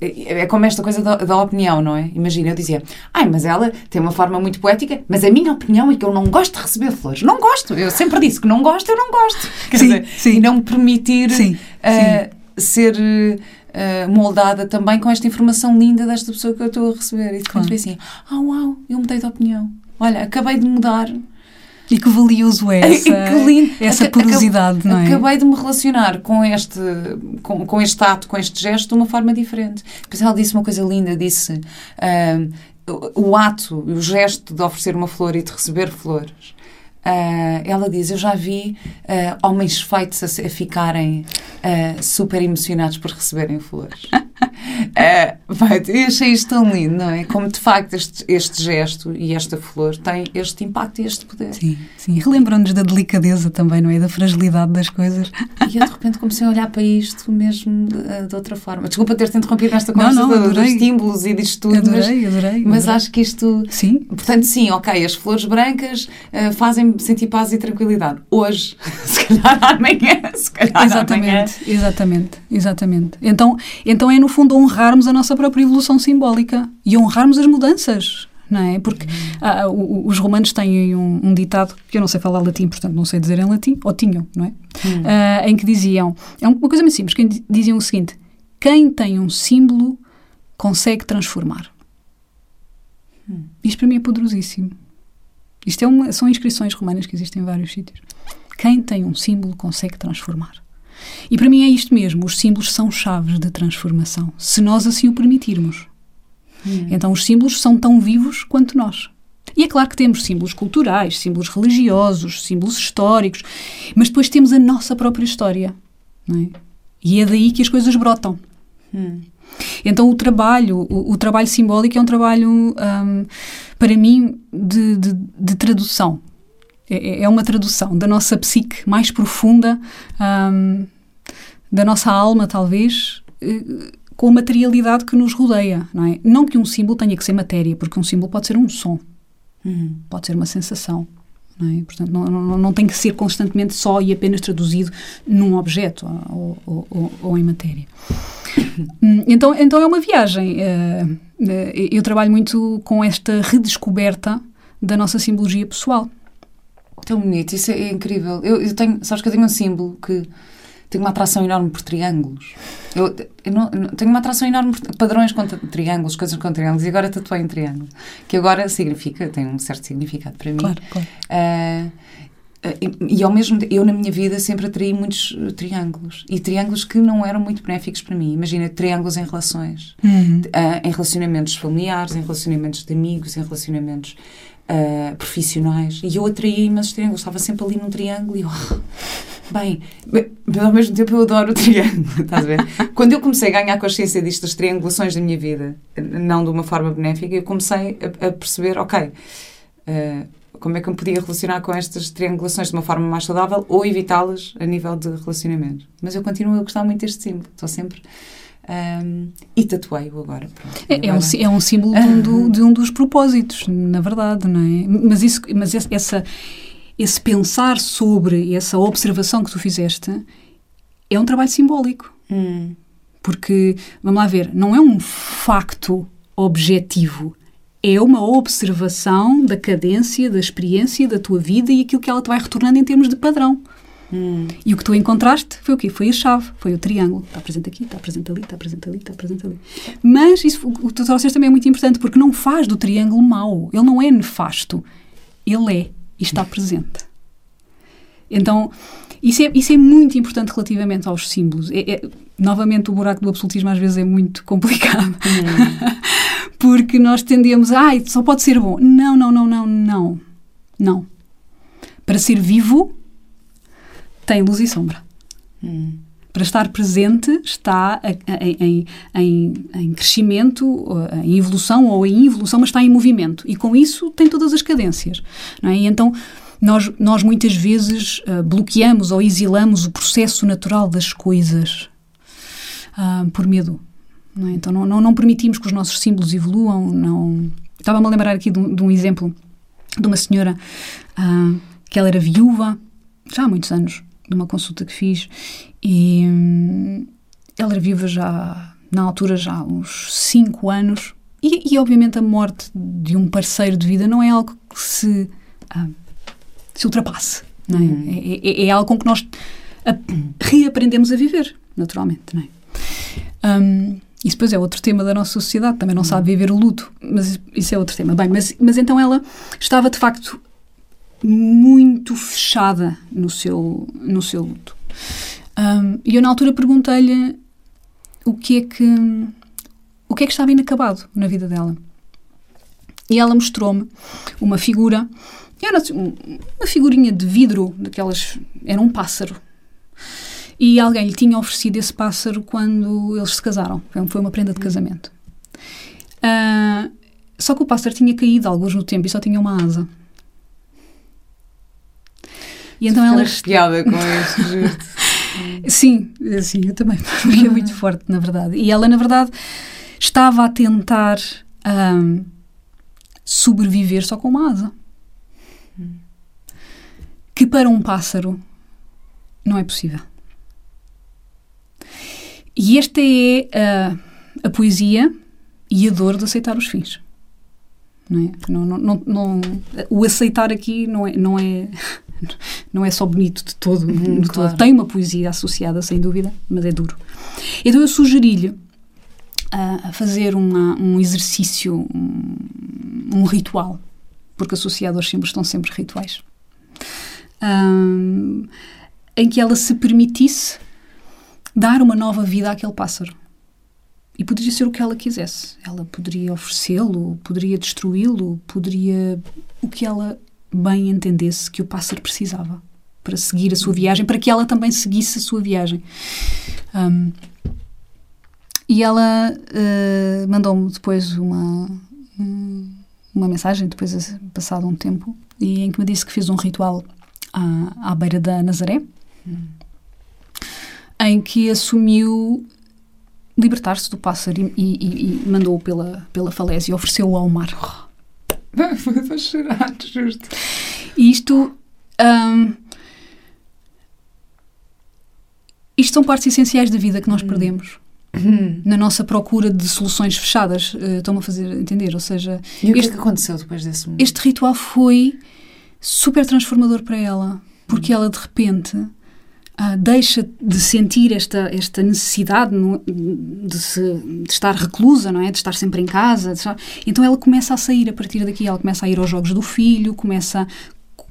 é como esta coisa da, da, opinião, não é? Imagina, eu dizia, ai, mas ela tem uma forma muito poética, mas a minha opinião é que eu não gosto de receber flores. Não gosto. Eu sempre disse que não gosto, eu não gosto. Quer sim, dizer, sim. e não me permitir sim, uh, ser uh, moldada também com esta informação linda desta pessoa que eu estou a receber. E de repente claro. assim, ah, uau, eu mudei de opinião. Olha, acabei de mudar e que valioso é essa, essa porosidade, acabei, não é? Acabei de me relacionar com este, com, com este ato, com este gesto, de uma forma diferente. Depois ela disse uma coisa linda, disse uh, o, ato, o gesto de oferecer uma flor e de receber flores. Uh, ela diz: Eu já vi uh, homens feitos a, a ficarem super emocionados por receberem flores. É, eu achei isto tão lindo, não é? Como de facto este, este gesto e esta flor tem este impacto e este poder. Sim, sim. Relembram-nos da delicadeza também, não é? Da fragilidade das coisas. E eu de repente comecei a olhar para isto mesmo de, de outra forma. Desculpa ter-te interrompido nesta conversa não, não, dos símbolos e disto tudo. Adorei, mas, adorei. Mas adorei. acho que isto. Sim. Portanto, sim, ok, as flores brancas uh, fazem sentir paz e tranquilidade. Hoje, se calhar amanhã, se calhar exatamente, amanhã. Exatamente, exatamente. Então, então é no fundo honrarmos a nossa própria evolução simbólica e honrarmos as mudanças. Não é? Porque ah, os romanos têm um, um, ditado, que eu não sei falar latim, portanto não sei dizer em latim, ou tinham, não é? Hum. Ah, em que diziam, é uma coisa muito simples, que diziam o seguinte: quem tem um símbolo consegue transformar. Hum. Isto para mim é poderosíssimo. Isto é uma, são inscrições romanas que existem em vários sítios. Quem tem um símbolo consegue transformar. E para mim é isto mesmo: os símbolos são chaves de transformação, se nós assim o permitirmos. Hum. Então, os símbolos são tão vivos quanto nós. E é claro que temos símbolos culturais, símbolos religiosos, símbolos históricos, mas depois temos a nossa própria história. É? E é daí que as coisas brotam. Hum. Então o trabalho, o, o, trabalho simbólico é um trabalho, um, para mim, de, de, de tradução. É, é, é, uma tradução da nossa psique mais profunda, um, da nossa alma, talvez, eh, com a materialidade que nos rodeia. Não, é? não que um símbolo tenha que ser matéria, porque um símbolo pode ser um som, uhum. pode ser uma sensação. Não é? Portanto, não, não, não, tem que ser constantemente só e apenas traduzido num objeto ou, ou, ou, ou em matéria. Hum, então, então é uma viagem. Eh, eh, eu trabalho muito com esta redescoberta da nossa simbologia pessoal. Tão bonito, isso é, incrível. Eu, eu, tenho, sabes que eu tenho um símbolo que tenho uma atração enorme por triângulos. Eu, eu não, tenho uma atração enorme por padrões com triângulos, coisas com triângulos, e agora tatuei em triângulo, que agora significa, tem um certo significado para mim. Claro, claro. Uh, e, e ao mesmo tempo, eu na minha vida sempre atraí muitos triângulos e triângulos que não eram muito benéficos para mim. Imagina triângulos em relações, uhum. uh, em relacionamentos familiares, em relacionamentos de amigos, em relacionamentos uh, profissionais. E eu atraía imensos triângulos, estava sempre ali num triângulo e eu, oh, bem, mas ao mesmo tempo eu adoro o triângulo, estás a ver? Quando eu comecei a ganhar consciência disto, das triangulações da minha vida, não de uma forma benéfica, eu comecei a, a perceber, ok. Uh, como é que eu me podia relacionar com estas triangulações de uma forma mais saudável ou evitá-las a nível de relacionamento. Mas eu continuo a gostar muito deste símbolo, estou sempre. Um, e tatuei-o agora. Pronto, é, agora. É, um, é um símbolo de um, do, de um, dos propósitos, na verdade, não é? Mas, isso, mas essa, esse pensar sobre essa observação que tu fizeste é um trabalho simbólico. Hum. Porque, vamos lá ver, não é um facto objetivo é uma observação da cadência, da experiência da tua vida e aquilo que ela te vai retornando em termos de padrão. Hum. E o que tu encontraste foi o quê? Foi a chave, foi o triângulo. Está presente aqui, está presente ali, está presente ali, está presente ali. Mas isso, o que tu trouxeste também é muito importante porque não faz do triângulo mau. Ele não é nefasto. Ele é e está presente. Então, isso é, isso é muito importante relativamente aos símbolos. É, é, novamente, o buraco do absolutismo às vezes é muito complicado. Hum. Porque nós tendemos a, ah, só pode ser bom. Não, não, não, não, não. Não. Para ser vivo, tem luz e sombra. Hum. Para estar presente, está em, em, em, crescimento, em evolução ou em evolução, mas está em movimento. E com isso tem todas as cadências. Não é? E então, nós, nós muitas vezes uh, bloqueamos ou exilamos o processo natural das coisas uh, por medo. Não é? Então não, não, não, permitimos que os nossos símbolos evoluam. Não... Estava-me a lembrar aqui de um, de um, exemplo de uma senhora uh, que ela era viúva já há muitos anos, de uma consulta que fiz, e um, ela era viúva já, na altura, já há uns 5 anos, e, e, obviamente a morte de um parceiro de vida não é algo que se, uh, se ultrapasse, não é? Uhum. É, é, é, algo com que nós a, reaprendemos a viver, naturalmente, não é? Um, isso depois é outro tema da nossa sociedade, também não sabe viver o luto, mas isso é outro tema. Bem, mas, mas então ela estava de facto muito fechada no seu, no seu luto. Um, e eu na altura perguntei-lhe o que é que o que é que estava inacabado na vida dela. E ela mostrou-me uma figura, era assim, uma figurinha de vidro, daquelas, era um pássaro e alguém lhe tinha oferecido esse pássaro quando eles se casaram. Foi uma prenda de casamento. Uh, só que o pássaro tinha caído alguns no tempo e só tinha uma asa. E então ela. piada com este Sim, sim, eu também. Porque é muito forte, na verdade. E ela, na verdade, estava a tentar um, sobreviver só com uma asa. Que para um pássaro não é possível. E esta é a, a poesia e a dor de aceitar os fins. Não é? Não, não, não, o aceitar aqui não é, não é, não é só bonito de todo, uhum, de claro. todo. Tem uma poesia associada, sem dúvida, mas é duro. Então eu sugeri-lhe a fazer uma, um exercício, um, um, ritual, porque associado aos símbolos estão sempre rituais, um, em que ela se permitisse dar uma nova vida àquele pássaro. E poderia ser o que ela quisesse. Ela poderia oferecê-lo, poderia destruí-lo, poderia o que ela bem entendesse que o pássaro precisava para seguir a sua viagem, para que ela também seguisse a sua viagem. Um, e ela uh, mandou-me depois uma, uma mensagem, depois passado um tempo, e em que me disse que fez um ritual à, à beira da Nazaré, hum. em que assumiu libertar-se do pássaro e, e, e mandou-o pela, pela falésia ofereceu-o ao mar. Foi chorar, justo. Isto. Um, isto são partes essenciais da vida que nós hum. perdemos. Hum. Na nossa procura de soluções fechadas. Uh, Estão-me a fazer entender? Ou seja. E o este, que é que aconteceu depois desse momento? Este ritual foi super transformador para ela. Porque hum. ela, de repente, uh, deixa de sentir esta, esta necessidade no, de, se, de, estar reclusa, não é? De estar sempre em casa. Estar... Então ela começa a sair a partir daqui, ela começa a ir aos jogos do filho, começa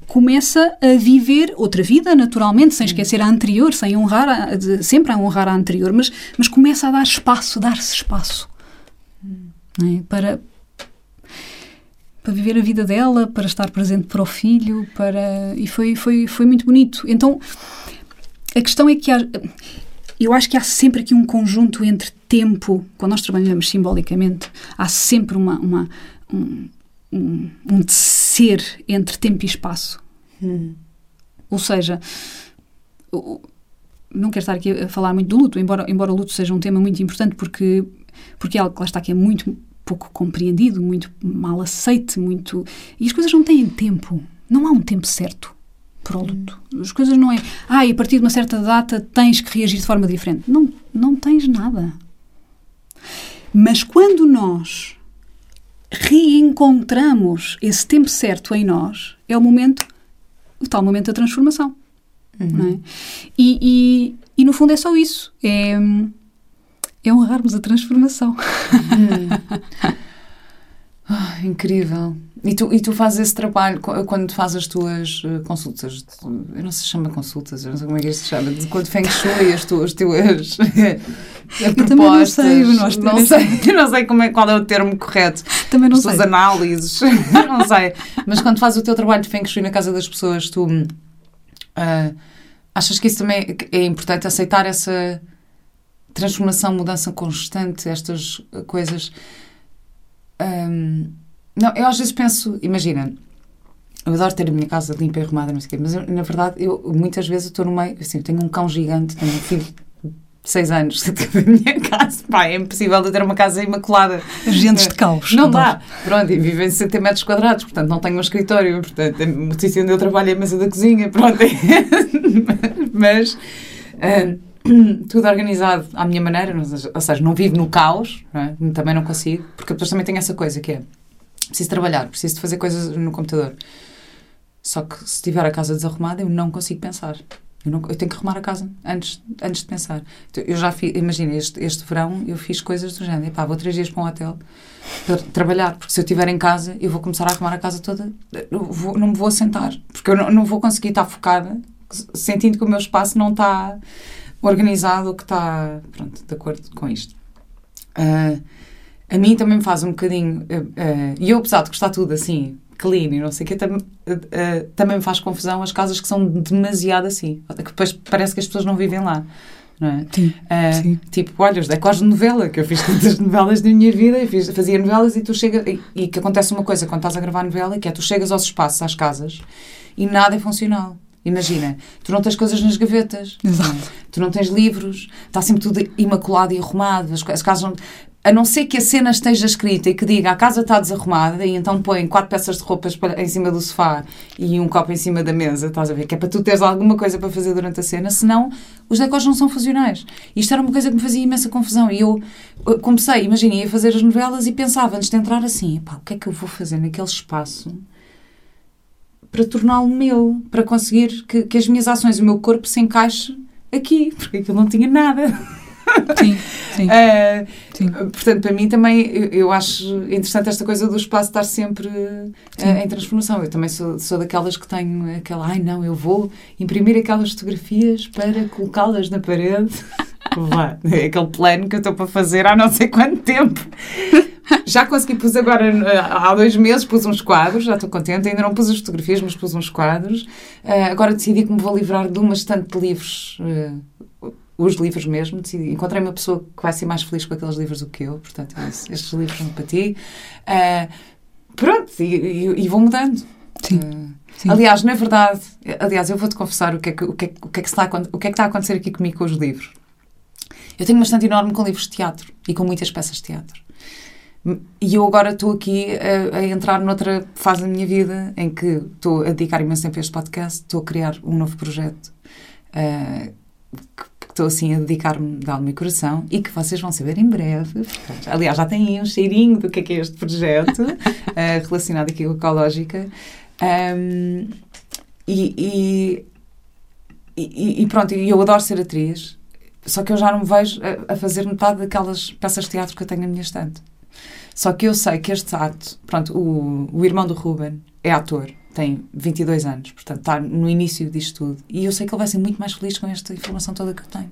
começa a viver outra vida, naturalmente, sem esquecer a anterior, sem honrar, a, sempre a honrar a anterior, mas, mas começa a dar espaço, dar-se espaço é? para, para viver a vida dela, para estar presente para o filho, para e foi foi foi muito bonito. Então a questão é que há, eu acho que há sempre aqui um conjunto entre tempo, quando nós trabalhamos simbolicamente, há sempre uma, uma um, um, um tecer entre tempo e espaço. Hum. Ou seja, não quero estar aqui a falar muito do luto, embora, embora o luto seja um tema muito importante, porque, porque é algo que lá está que é muito pouco compreendido, muito mal aceite, muito. E as coisas não têm tempo. Não há um tempo certo para o luto. As coisas não é, ah, e a partir de uma certa data tens que reagir de forma diferente. Não, não tens nada. Mas quando nós reencontramos esse tempo certo em nós, é o momento, o tal momento da transformação. Uhum. É? E, e, e, no fundo é só isso. É, é honrarmos a transformação. Uhum. Oh, incrível. E tu, e tu fazes esse trabalho quando fazes as tuas eh, consultas? Eu não sei se chama consultas, eu não sei como é que isto se chama. De quando Feng Shui, as tuas, as tuas propostas. Eu não sei, nós não sei, não sei como é, qual é o termo correto. Também não as sei. As análises, não sei. Mas quando fazes o teu trabalho de Feng Shui na casa das pessoas, tu uh, achas que isso também é importante, aceitar essa transformação, mudança constante, estas coisas um, não, eu às vezes penso, imagina, eu adoro ter a minha casa limpa e arrumada, não sei o quê, mas eu, na verdade, eu muitas vezes estou no meio, assim, eu tenho um cão gigante, tenho um filho 6 anos da minha casa, pá, é impossível de ter uma casa imaculada. Agentes de caos. Não dá. Pronto, e vivo em 60 metros quadrados, portanto não tenho um escritório, portanto o sítio onde eu trabalho é a mesa da cozinha, pronto. mas... Uh, tudo organizado à minha maneira, ou seja, não vivo no caos, não é? também não consigo, porque depois também tenho essa coisa que é preciso trabalhar, preciso de fazer coisas no computador. Só que se tiver a casa desarrumada, eu não consigo pensar. Eu, não, eu tenho que arrumar a casa antes, antes de pensar. Então, eu já fiz, imagina, este, este verão eu fiz coisas do género. Vou três dias para um hotel para trabalhar, porque se eu estiver em casa, eu vou começar a arrumar a casa toda, vou, não me vou assentar, porque eu não, não vou conseguir estar focada, sentindo que o meu espaço não está organizado que está pronto, de acordo com isto. Uh, a mim também me faz um bocadinho. Uh, uh, e eu, apesar de gostar tudo assim, clean e não sei o quê, tam, também me faz confusão as casas que são demasiado assim. Que depois parece que as pessoas não vivem lá. Não é? sim, sim. Tipo, olha, decors de novela, que eu fiz tantas novelas na minha vida, eu fiz, fazia novelas e tu chegas. E, e que acontece uma coisa quando estás a gravar novela, que é tu chegas aos espaços, às casas, e nada é funcional. Imagina, tu não tens coisas nas gavetas, Exato. tu não tens livros, está sempre tudo imaculado e arrumado. As, as casas não, a não ser que a cena esteja escrita e que diga a casa está desarrumada e então põe quatro peças de roupas em cima do sofá e um copo em cima da mesa, estás a ver? Que é para tu teres alguma coisa para fazer durante a cena, senão os decors não são funcionais. Isto era uma coisa que me fazia imensa confusão e eu comecei, imagina, ia fazer as novelas e pensava antes de entrar assim, pá, o que é que eu vou fazer naquele espaço para torná-lo meu, para conseguir que, que as minhas ações, o meu corpo se encaixe aqui, porque aquilo não tinha nada. Sim, sim. Uh, sim. Portanto, para mim também, eu, eu, acho interessante esta coisa do espaço estar sempre uh, em transformação. Eu também sou, sou daquelas que tenho aquela, ai não, eu vou imprimir aquelas fotografias para colocá-las na parede. Vá, é aquele plano que eu estou para fazer há não sei quanto tempo. Já consegui, pus agora, eh, há dois meses, pus uns quadros, já estou contente. Ainda não pus as fotografias, mas pus uns quadros. Uh, agora decidi que me vou livrar de uma estante de livros, os livros mesmo. Decidi, encontrei uma pessoa que vai ser mais feliz com aqueles livros do que eu, portanto, estes livros são para ti. Uh, pronto, e, e, e, vou mudando. Sim. Sim. Aliás, na verdade, aliás, eu vou-te confessar o que, é que, o, que é, o, que é que está, o que é que está a acontecer aqui comigo com os livros. Eu tenho bastante enorme com livros de teatro e com muitas peças de teatro. E eu agora estou aqui a, a, entrar noutra fase da minha vida em que estou a dedicar imenso tempo a este podcast, estou a criar um novo projeto uh, que estou assim a dedicar-me de alma e coração e que vocês vão saber em breve. Aliás, já têm um cheirinho do que é que é este projeto uh, relacionado aqui com a ecológica. Um, e, e, e, e, pronto, eu adoro ser atriz, só que eu já não me vejo a, a fazer metade daquelas peças de teatro que eu tenho na minha estante. Só que eu sei que este ato, pronto, o, o irmão do Ruben é ator, tem 22 anos, portanto está no início disto tudo. E eu sei que ele vai ser muito mais feliz com esta informação toda que eu tenho.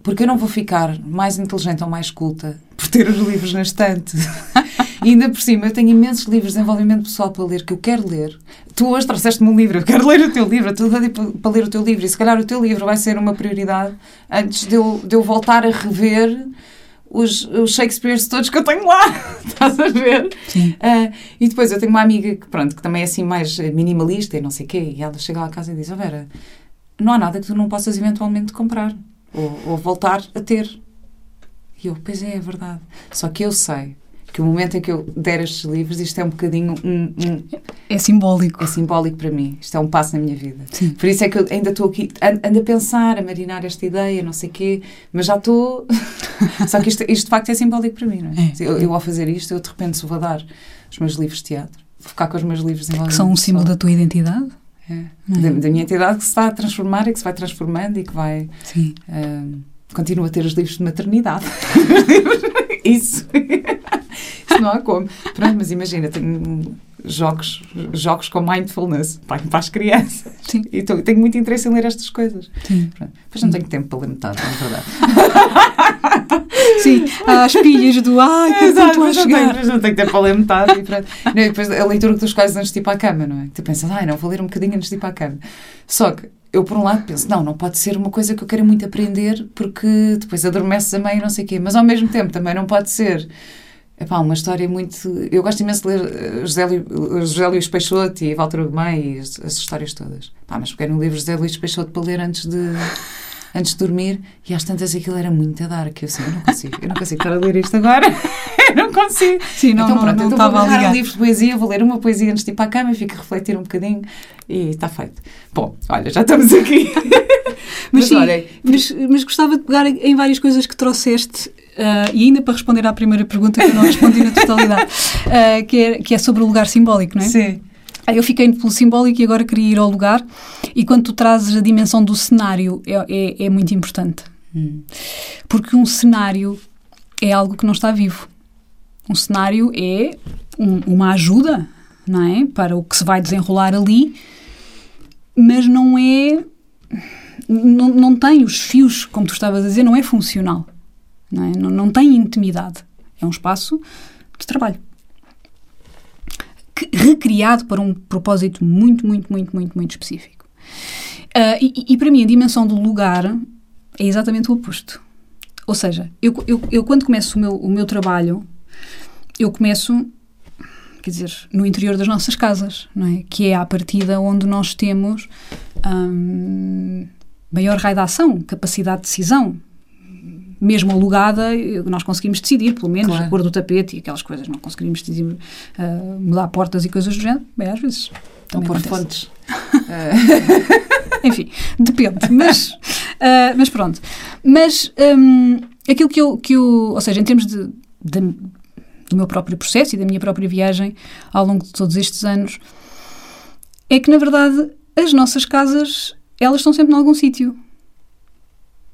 Porque eu não vou ficar mais inteligente ou mais culta por ter os livros na estante. e ainda por cima, eu tenho imensos livros de desenvolvimento pessoal para ler que eu quero ler. Tu hoje trouxeste-me um livro, eu quero ler o teu livro, tu para ler o teu livro. E se calhar o teu livro vai ser uma prioridade antes de eu, de eu voltar a rever os, os Shakespeares todos que eu tenho lá. Estás a ver? Sim. Uh, e depois eu tenho uma amiga que, pronto, que também é assim mais minimalista e não sei o quê. E ela chega lá a casa e diz: oh, Vera, não há nada que tu não possas eventualmente comprar ou, ou voltar a ter. E eu, pois é, é verdade. Só que eu sei que o momento em que eu der estes livros, isto é um bocadinho um, um, É simbólico. É simbólico para mim. Isto é um passo na minha vida. Sim. Por isso é que eu ainda estou aqui, ando a pensar, a marinar esta ideia, não sei o quê, mas já estou. Só que isto, isto de facto é simbólico para mim, não é? é. Eu, eu, ao fazer isto, eu de repente vou dar os meus livros de teatro, vou ficar com os meus livros em Que são um símbolo da tua identidade? É. é. Da, da, minha identidade que se está a transformar e que se vai transformando e que vai. Sim. Uh, continua a ter os livros de maternidade. Isso. Isso não há como. Pronto, mas imagina, tenho jogos, jogos com mindfulness para, para as crianças. Sim. E tô, tenho muito interesse em ler estas coisas. Sim. Pronto. Mas não tenho tempo para ler metade, na verdade. Sim, as pilhas do ai, que Exato, mas não, tenho, não tenho tempo para ler metade. E, pronto. não, e depois a leitura dos quais antes de ir para a cama, não é? Tu pensas, ai, não, vou ler um bocadinho antes de ir para a cama. Só que eu, por um lado, penso, não, não pode ser uma coisa que eu quero muito aprender porque depois adormeces a meio e não sei o quê. Mas ao mesmo tempo também não pode ser Epá, uma história muito. Eu gosto imenso de ler eh, José, Luís Peixoto e Walter Ugumem e as, as, histórias todas. Pá, mas peguei no livro José Luís Peixoto para ler antes de, antes de dormir e às tantas aquilo era muito a dar, que eu assim, eu não consigo, eu não consigo estar a ler isto agora, eu não consigo. Sim, não, então pronto, não, então vou ler um livro de poesia, vou ler uma poesia antes de ir para a cama, fico a refletir um bocadinho e está feito. Bom, olha, já estamos aqui. mas, sim, mas, mas gostava de pegar em várias coisas que trouxeste Uh, e ainda para responder à primeira pergunta que eu não respondi na totalidade, uh, que, é, que é sobre o lugar simbólico, não é? Sim. Eu fiquei pelo simbólico e agora queria ir ao lugar. E quando tu trazes a dimensão do cenário, é, é, é muito importante. Hum. Porque um cenário é algo que não está vivo. Um cenário é um, uma ajuda, não é? Para o que se vai desenrolar ali, mas não é. Não, não tem os fios, como tu estavas a dizer, não é funcional. Não, é? não, não tem intimidade. É um espaço de trabalho. Recriado para um propósito muito, muito, muito, muito, muito específico. Uh, e, e, para mim, a dimensão do lugar é exatamente o oposto. Ou seja, eu, eu, eu quando começo o meu, o meu trabalho, eu começo, quer dizer, no interior das nossas casas, não é? Que é a partida onde nós temos maior raio de ação, capacidade de decisão, mesmo alugada, nós conseguimos decidir, pelo menos, claro. a cor do tapete e aquelas coisas. Não conseguimos decidir uh, mudar portas e coisas do género. Bem, às vezes. Ou pôr fontes. Enfim, depende. Mas, uh, mas pronto. Mas um, aquilo que eu, que eu. Ou seja, em termos de, de, do meu próprio processo e da minha própria viagem ao longo de todos estes anos, é que, na verdade, as nossas casas, elas estão sempre em algum sítio.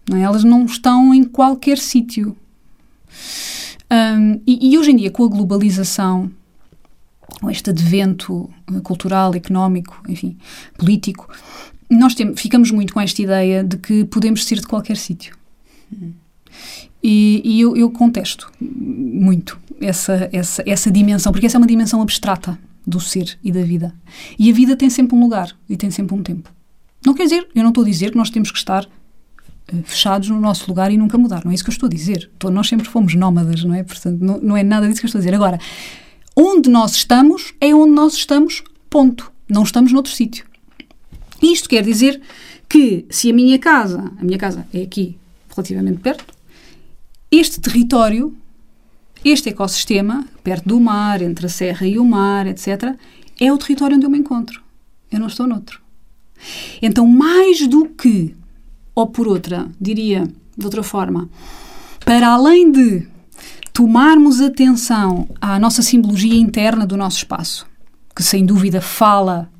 Não é? Elas não estão em qualquer sítio. Um, e, e, hoje em dia, com a globalização, com este advento eh, cultural, económico, enfim, político, nós temos, ficamos muito com esta ideia de que podemos ser de qualquer sítio. E, e eu, eu contesto muito essa, essa, essa dimensão, porque essa é uma dimensão abstrata do ser e da vida. E a vida tem sempre um lugar e tem sempre um tempo. Não quer dizer, eu não estou a dizer que nós temos que estar fechados no nosso lugar e nunca mudar. Não é isso que eu estou a dizer. nós sempre fomos nómadas, não é? Portanto, não, não é nada disso que eu estou a dizer. Agora, onde nós estamos é onde nós estamos, ponto. Não estamos noutro sítio. Isto quer dizer que se a minha casa, a minha casa é aqui relativamente perto, este território, este ecossistema, perto do mar, entre a serra e o mar, etc., é o território onde eu me encontro. Eu não estou noutro. Então, mais do que, ou por outra, diria de outra forma, para além de tomarmos atenção à nossa simbologia interna do nosso espaço, que sem dúvida fala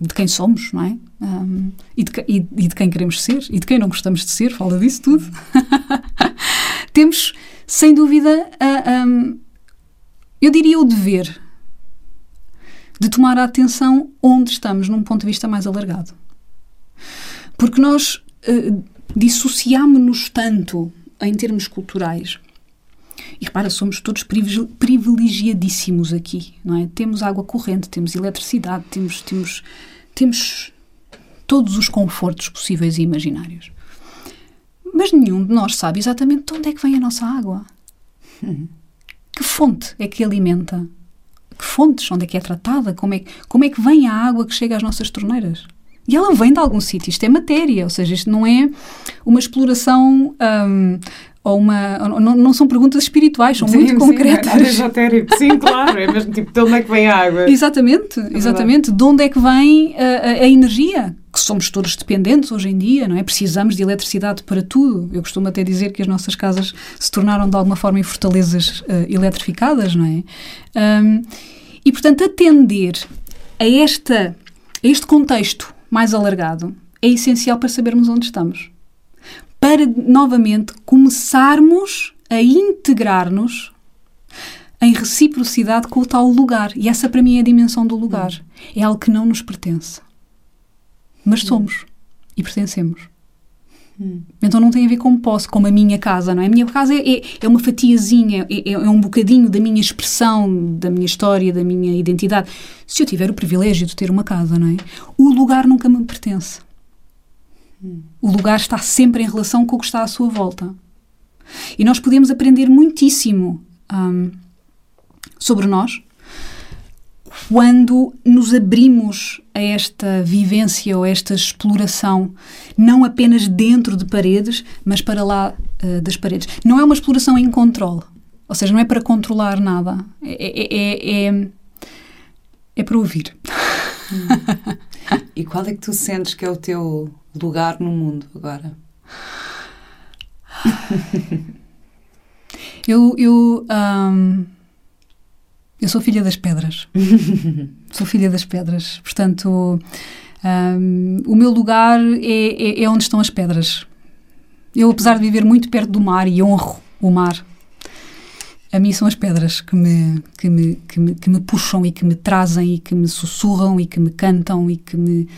de quem somos, não é? Um, e, de, e, e, de, quem queremos ser e de quem não gostamos de ser, fala disso tudo. Temos, sem dúvida, um, eu diria o dever de tomar a atenção onde estamos, num ponto de vista mais alargado. Porque nós uh, dissociámonos tanto em termos culturais. E repara, somos todos privilegiadíssimos aqui, não é? Temos água corrente, temos eletricidade, temos, temos, temos todos os confortos possíveis e imaginários. Mas nenhum de nós sabe exatamente de onde é que vem a nossa água. Hum. Que fonte é que alimenta? Que fontes? Onde é que é tratada? Como é, como é que vem a água que chega às nossas torneiras? E ela vem de algum sítio, isto é matéria, ou seja, isto não é uma exploração um, ou uma. Não, não, são perguntas espirituais, são sim, muito sim, concretas. É esotérico, sim, claro, é mesmo tipo de onde é que vem a água. Exatamente, é exatamente. De onde é que vem a, a, a, energia? Que somos todos dependentes hoje em dia, não é? Precisamos de eletricidade para tudo. Eu costumo até dizer que as nossas casas se tornaram de alguma forma em fortalezas uh, eletrificadas, não é? Um, e portanto, atender a, esta, a este contexto mais alargado é essencial para sabermos onde estamos. Para, novamente, começarmos a integrar-nos em reciprocidade com o tal lugar. E essa, para mim, é a dimensão do lugar. É algo que não nos pertence. Mas somos e pertencemos. Hum. Então não tem a ver com posse, como a minha casa, não é? A minha casa é, é, é uma fatiazinha, é, é, um bocadinho da minha expressão, da minha história, da minha identidade. Se eu tiver o privilégio de ter uma casa, não é? O lugar nunca me pertence. Hum. O lugar está sempre em relação com o que está à sua volta. E nós podemos aprender muitíssimo um, sobre nós quando nos abrimos a esta vivência ou a esta exploração, não apenas dentro de paredes, mas para lá uh, das paredes. Não é uma exploração em controle, ou seja, não é para controlar nada, é, é, é, é para ouvir. Hum. E qual é que tu sentes que é o teu lugar no mundo agora? eu. eu um eu sou filha das pedras. sou filha das pedras. Portanto, um, o meu lugar é, é, é, onde estão as pedras. Eu, apesar de viver muito perto do mar e honro o mar, a mim são as pedras que me, que me, que me, que me puxam e que me trazem e que me sussurram e que me cantam e que me,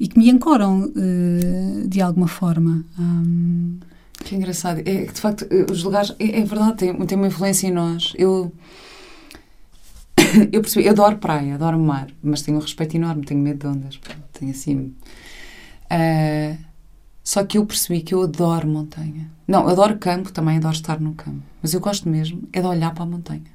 e que me ancoram uh, de alguma forma. Um, que engraçado. É de facto, os lugares. É, é verdade, tem, tem uma influência em nós. Eu eu percebi, eu adoro praia, adoro mar, mas tenho um respeito enorme, tenho medo de ondas, tenho assim. Uh, só que eu percebi que eu adoro montanha. Não, adoro campo, também adoro estar no campo, mas eu gosto mesmo é de olhar para a montanha.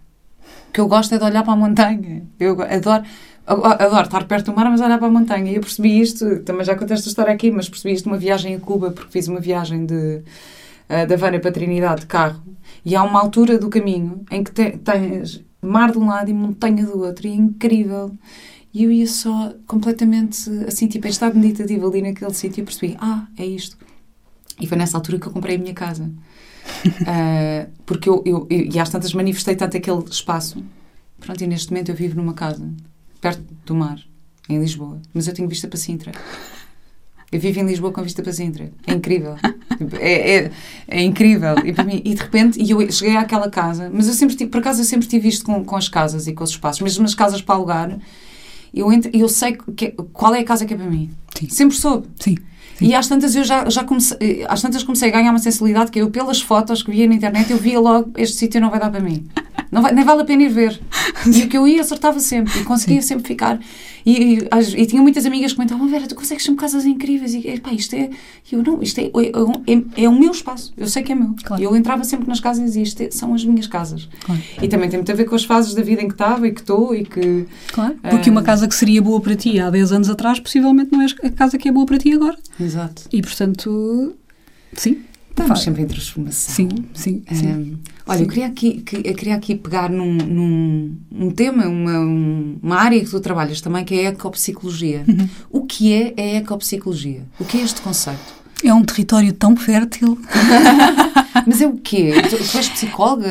O que eu gosto é de olhar para a montanha. Eu adoro, adoro estar perto do mar, mas olhar para a montanha. E eu percebi isto, também já contei esta história aqui, mas percebi isto numa viagem a Cuba, porque fiz uma viagem de, uh, da Havana para Trinidade de carro. E há uma altura do caminho em que te, tens mar de um lado e montanha do outro, e é incrível. E eu ia só completamente assim, tipo, em estado meditativo ali naquele sítio e percebi: ah, é isto. E foi nessa altura que eu comprei a minha casa. uh, porque eu, eu, eu, e às tantas manifestei tanto aquele espaço. Pronto, e neste momento eu vivo numa casa, perto do mar, em Lisboa. Mas eu tenho vista para Sintra. Eu vivo em Lisboa com vista para Sintra. É incrível. É, é, é, incrível. E, para mim, e de repente, e eu cheguei àquela casa, mas eu sempre tive, por acaso eu sempre tive isto com, com as casas e com os espaços, mesmo as casas para alugar, eu, entro, eu sei que, qual é a casa que é para mim. Sim. Sempre soube. Sim. E às tantas eu já, já comecei, às tantas comecei a ganhar uma sensibilidade que eu, pelas fotos que via na internet, eu via logo, este sítio não vai dar para mim. Não vai, nem vale a pena ir ver. E o que eu ia acertava sempre e conseguia Sim. sempre ficar. E, e, e, tinha muitas amigas que comentavam: Vera, tu consegues sempre casas incríveis. E pá, isto é. eu não, isto é, é, é, é, o meu espaço. Eu sei que é meu. Claro. E eu entrava sempre nas casas e isto é, são as minhas casas. Claro. E também tem muito a ver com as fases da vida em que estava e que estou e que. Claro. Porque uma casa que seria boa para ti há 10 anos atrás, possivelmente não é a casa que é boa para ti agora. Exato. E portanto. Sim, Estamos sempre em transformação. Sim, sim. sim. Um, olha, sim. Eu, queria aqui, que, queria aqui pegar num, num um tema, uma, uma área que tu trabalhas também, que é a ecopsicologia. Uhum. O que é a ecopsicologia? O que é este conceito? É um território tão fértil. Mas é o quê? Tu, tu és psicóloga?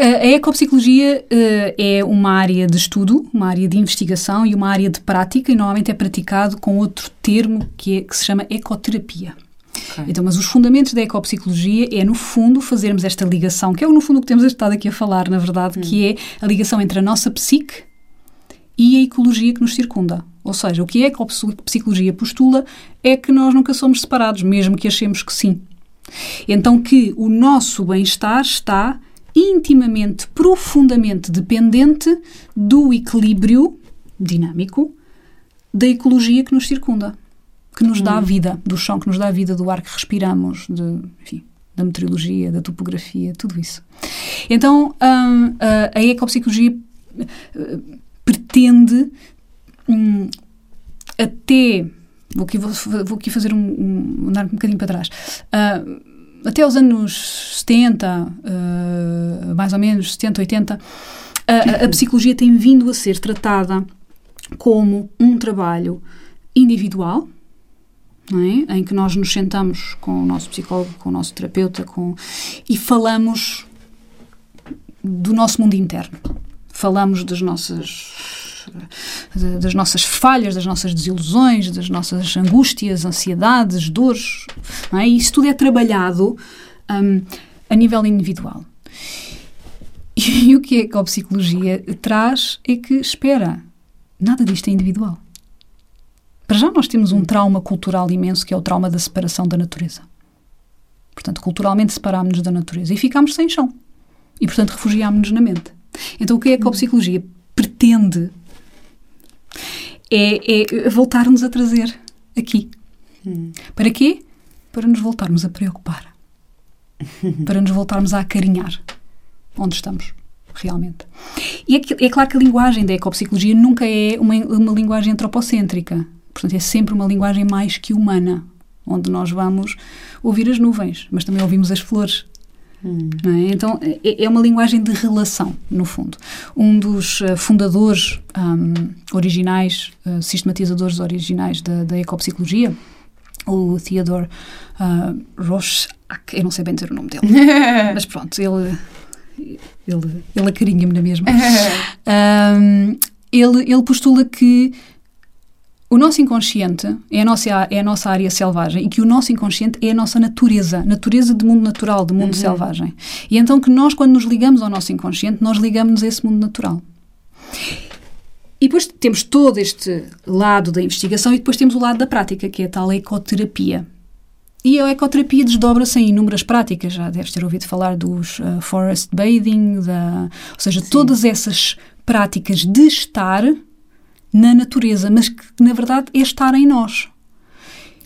A ecopsicologia uh, é uma área de estudo, uma área de investigação e uma área de prática, e normalmente é praticado com outro termo que, é, que se chama ecoterapia. Okay. Então, mas os fundamentos da ecopsicologia é, no fundo, fazermos esta ligação, que é, no fundo, o que temos estado aqui a falar, na verdade, hum. que é a ligação entre a nossa psique e a ecologia que nos circunda. Ou seja, o que a ecopsicologia postula é que nós nunca somos separados, mesmo que achemos que sim. Então, que o nosso bem-estar está intimamente, profundamente dependente do equilíbrio dinâmico da ecologia que nos circunda que nos dá a hum. vida, do chão que nos dá a vida, do ar que respiramos, de, enfim, da meteorologia, da topografia, tudo isso. Então, hum, a, ecopsicologia uh, pretende um, até vou aqui, vou, vou aqui fazer um, um, andar um bocadinho para trás uh, até os anos 70 uh, mais ou menos 70, 80 a, a psicologia tem vindo a ser tratada como um trabalho individual é? em que nós nos sentamos com o nosso psicólogo, com o nosso terapeuta com, e falamos do nosso mundo interno. Falamos das nossas, das nossas falhas, das nossas desilusões, das nossas angústias, ansiedades, dores. É? E isso tudo é trabalhado um, a nível individual. E, o é que a psicologia traz é que, espera, nada disto é individual. Para já nós temos um trauma cultural imenso que é o trauma da separação da natureza. Portanto, culturalmente separámos-nos da natureza e ficámos sem chão. E, portanto, refugiámos-nos na mente. Então, o que é que a psicologia pretende é, é voltar-nos a trazer aqui. Hum. Para quê? Para nos voltarmos a preocupar. para nos voltarmos a acarinhar onde estamos realmente. E é, é, claro que a linguagem da ecopsicologia nunca é uma, uma linguagem antropocêntrica. Portanto, é sempre uma linguagem mais que humana, onde nós vamos ouvir as nuvens, mas também ouvimos as flores. Hum. É? Então, é, é, uma linguagem de relação, no fundo. Um dos uh, fundadores um, originais, uh, sistematizadores originais da, da ecopsicologia, o Theodore uh, Rochak, eu não sei bem dizer o nome dele, mas pronto, ele, ele, ele acarinha-me na mesma. um, ele, ele postula que o nosso inconsciente é a nossa, é a nossa área selvagem e que o nosso inconsciente é a nossa natureza, natureza de mundo natural, de mundo uhum. selvagem. E então que nós, quando nos ligamos ao nosso inconsciente, nós ligamos-nos a esse mundo natural. E depois temos todo este lado da investigação e depois temos o lado da prática, que é a tal ecoterapia. E a ecoterapia desdobra-se em inúmeras práticas. Já deves ter ouvido falar dos uh, forest bathing, da, ou seja, Sim. todas essas práticas de estar na natureza, mas que na verdade é estar em nós.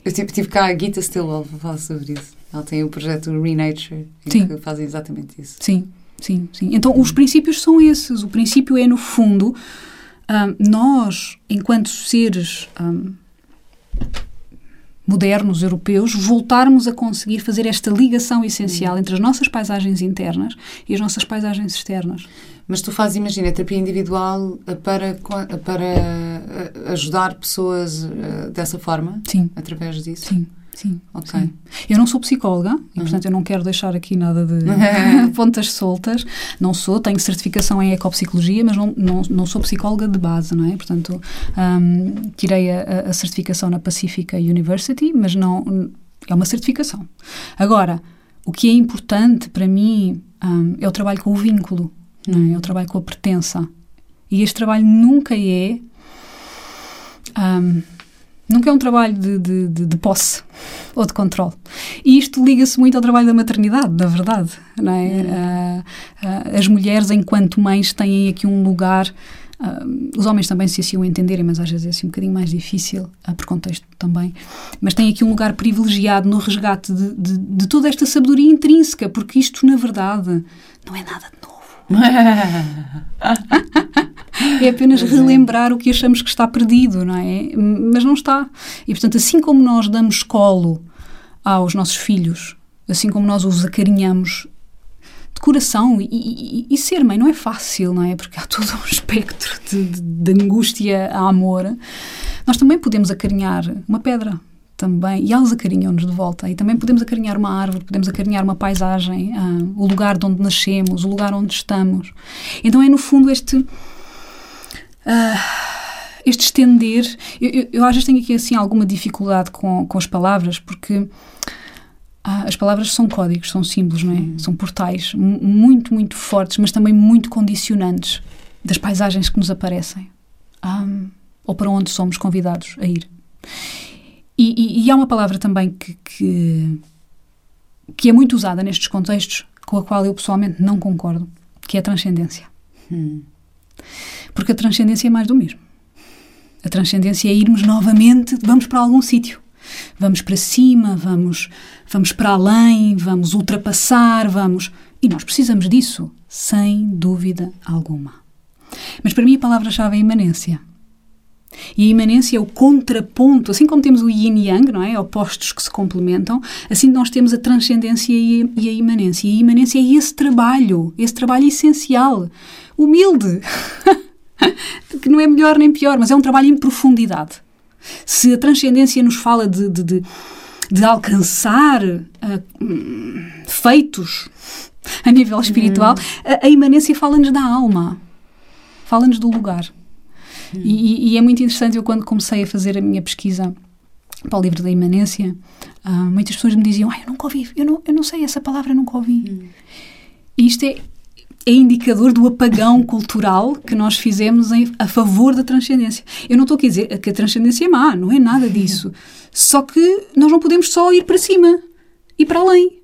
Eu tive, tive cá a Gita Stillwell para falar sobre isso. Ela tem o projeto Renature, em que fazem exatamente isso. Sim, sim, sim. Então os princípios são esses. O princípio é, no fundo, um, nós, enquanto seres um, modernos, europeus, voltarmos a conseguir fazer esta ligação essencial entre as nossas paisagens internas e as nossas paisagens externas. Mas tu fazes, imagina, terapia individual eh, para, para eh, ajudar pessoas eh, dessa forma? Sim. Através disso? Sim. Sim, ok. Sim. Eu não sou psicóloga e, uhum. portanto, eu não quero deixar aqui nada de pontas soltas. Não sou, tenho certificação em ecopsicologia, mas não, não, não sou psicóloga de base, não é? Portanto, um, tirei a, a, certificação na Pacifica University, mas não. É uma certificação. Agora, o que é importante para mim um, é o trabalho com o vínculo não é? o trabalho com a pertença. E este trabalho nunca é um, Nunca é um trabalho de, de, de, de posse ou de controle. E isto liga-se muito ao trabalho da maternidade, na verdade. Não é? Uh, uh, as mulheres, enquanto mães, têm aqui um lugar. Uh, os homens também se assim o entenderem, mas às vezes é assim um bocadinho mais difícil, por contexto também. Mas têm aqui um lugar privilegiado no resgate de, de, de toda esta sabedoria intrínseca, porque isto, na verdade, não é nada de novo. É apenas pois relembrar é. o que achamos que está perdido, não é? Mas não está. E, portanto, assim como nós damos colo aos nossos filhos, assim como nós os acarinhamos de coração, e, e, e ser mãe não é fácil, não é? Porque há todo um espectro de, de, de angústia a amor. Nós também podemos acarinhar uma pedra, também, e elas acarinham-nos de volta. E também podemos acarinhar uma árvore, podemos acarinhar uma paisagem, uh, o lugar de onde nascemos, o lugar onde estamos. Então é no fundo este. Uh, este estender. Eu, eu, eu, às vezes tenho aqui assim alguma dificuldade com, com as palavras, porque ah, as palavras são códigos, são símbolos, não é? Hum. São portais muito, muito fortes, mas também muito condicionantes das paisagens que nos aparecem um, ou para onde somos convidados a ir. E, e, e há uma palavra também que, que, que, é muito usada nestes contextos, com a qual eu pessoalmente não concordo, que é a transcendência. Hum. Porque a transcendência é mais do mesmo. A transcendência é irmos novamente, vamos para algum sítio. Vamos para cima, vamos, vamos para além, vamos ultrapassar, vamos. E nós precisamos disso, sem dúvida alguma. Mas para mim a palavra-chave é imanência. E a imanência é o contraponto, assim como temos o yin e yang, não é? Opostos que se complementam, assim nós temos a transcendência e a imanência. E a imanência é esse trabalho, esse trabalho essencial, humilde, que não é melhor nem pior, mas é um trabalho em profundidade. Se a transcendência nos fala de, de, de, de alcançar uh, feitos a nível espiritual, uhum. a, a imanência fala-nos da alma, fala-nos do lugar. E, e, é muito interessante, eu quando comecei a fazer a minha pesquisa para o livro da imanência, uh, muitas pessoas me diziam, ah, eu nunca ouvi, eu não, eu não sei essa palavra, nunca ouvi. E isto é, é indicador do apagão cultural que nós fizemos em, a favor da transcendência. Eu não estou aqui a dizer que a transcendência é má, não é nada disso. Só que nós não podemos só ir para cima e para além.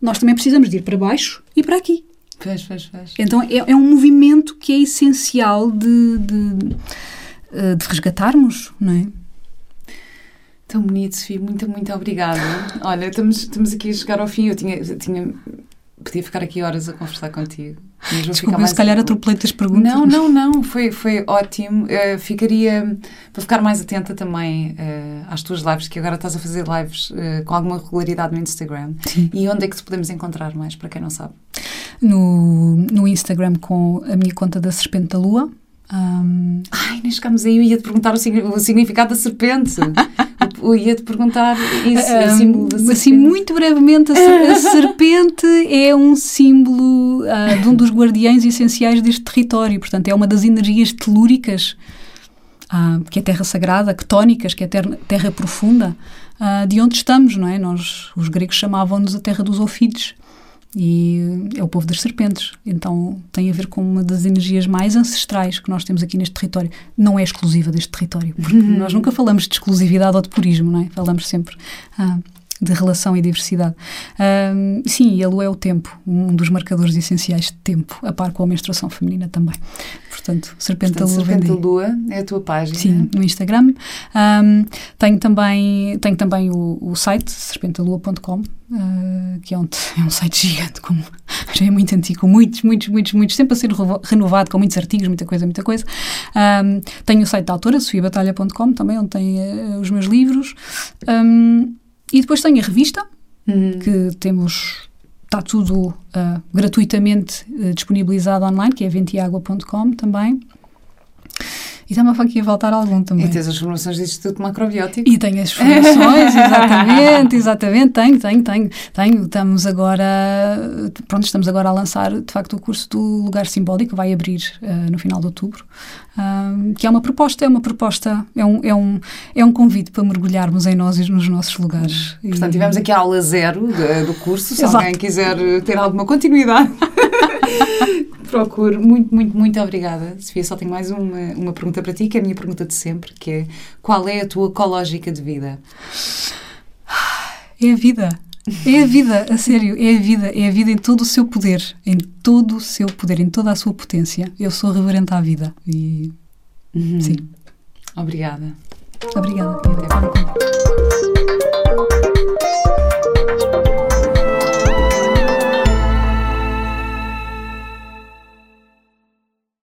Nós também precisamos de ir para baixo e para aqui. Fez, fez, fez. Então é, é, um movimento que é essencial de, de, eh, de resgatarmos, não é? Tão bonito, Sofia. Muito, muito obrigada. Olha, estamos, estamos aqui a chegar ao fim. Eu tinha, tinha podia ficar aqui horas a conversar contigo. Mas vou Desculpa, mais... se calhar atropelei as perguntas. Não, não, não, foi, foi ótimo. Uh, ficaria, para ficar mais atenta também uh, às tuas lives, que agora estás a fazer lives uh, com alguma regularidade no Instagram. Sim. E onde é que te podemos encontrar mais, para quem não sabe? No, no Instagram com a minha conta da Serpente da Lua. Um... Ai, nem chegámos aí, eu ia-te perguntar o, o significado da serpente. eu ia-te perguntar isso, um, o símbolo da serpente. Assim, muito brevemente, a, a serpente é um símbolo uh, de um dos guardiães essenciais deste território. Portanto, é uma das energias telúricas, uh, que é terra sagrada, ctónicas, que é terra, terra profunda, uh, de onde estamos, não é? Nós, os gregos chamavam-nos a terra dos Ofides e é o povo das serpentes. Então tem a ver com uma das energias mais ancestrais que nós temos aqui neste território. Não é exclusiva deste território, porque nós nunca falamos de exclusividade ou de purismo, não é? Falamos sempre ah, de relação e diversidade. Ah, sim, a lua é o tempo, um dos marcadores essenciais de tempo, a par com a menstruação feminina também. Portanto, Serpente Portanto, da Lua. Serpente da Lua é a tua página. Sim, no Instagram. Um, tenho também, tenho também o, o site, serpentalua.com, uh, que é um, é um site gigante, como, já é muito antigo, muitos, muitos, muitos, muitos, sempre a ser renovado, com muitos artigos, muita coisa, muita coisa. Um, tenho o site da autora, sofiabatalha.com, também, onde tem uh, os meus livros. Um, e depois tenho a revista, uhum. que temos está tudo uh, gratuitamente uh, disponibilizado online, que é ventiagua.com também. E está-me aqui a faltar algum também. E tens as formações do Instituto Macrobiótico. E tenho as formações, exatamente, exatamente, tenho, tenho, tenho, tenho. Estamos agora, pronto, estamos agora a lançar, de facto, o curso do Lugar Simbólico, vai abrir uh, no final de outubro, uh, que é uma proposta, é uma proposta, é um, é um, é um convite para mergulharmos em nós e nos nossos lugares. Portanto, tivemos aqui a aula zero do, do curso, se Exato. alguém quiser ter alguma continuidade. Procuro. Muito, muito, muito obrigada. Sofia, só tenho mais uma, uma pergunta para ti, que é a minha pergunta de sempre, que é qual é a tua ecológica de vida? É a vida. É a vida, a sério, é a vida, é a vida em todo o seu poder, em todo o seu poder, em toda a sua potência. Eu sou reverente à vida e Uhum. sim. Obrigada. Obrigada. E até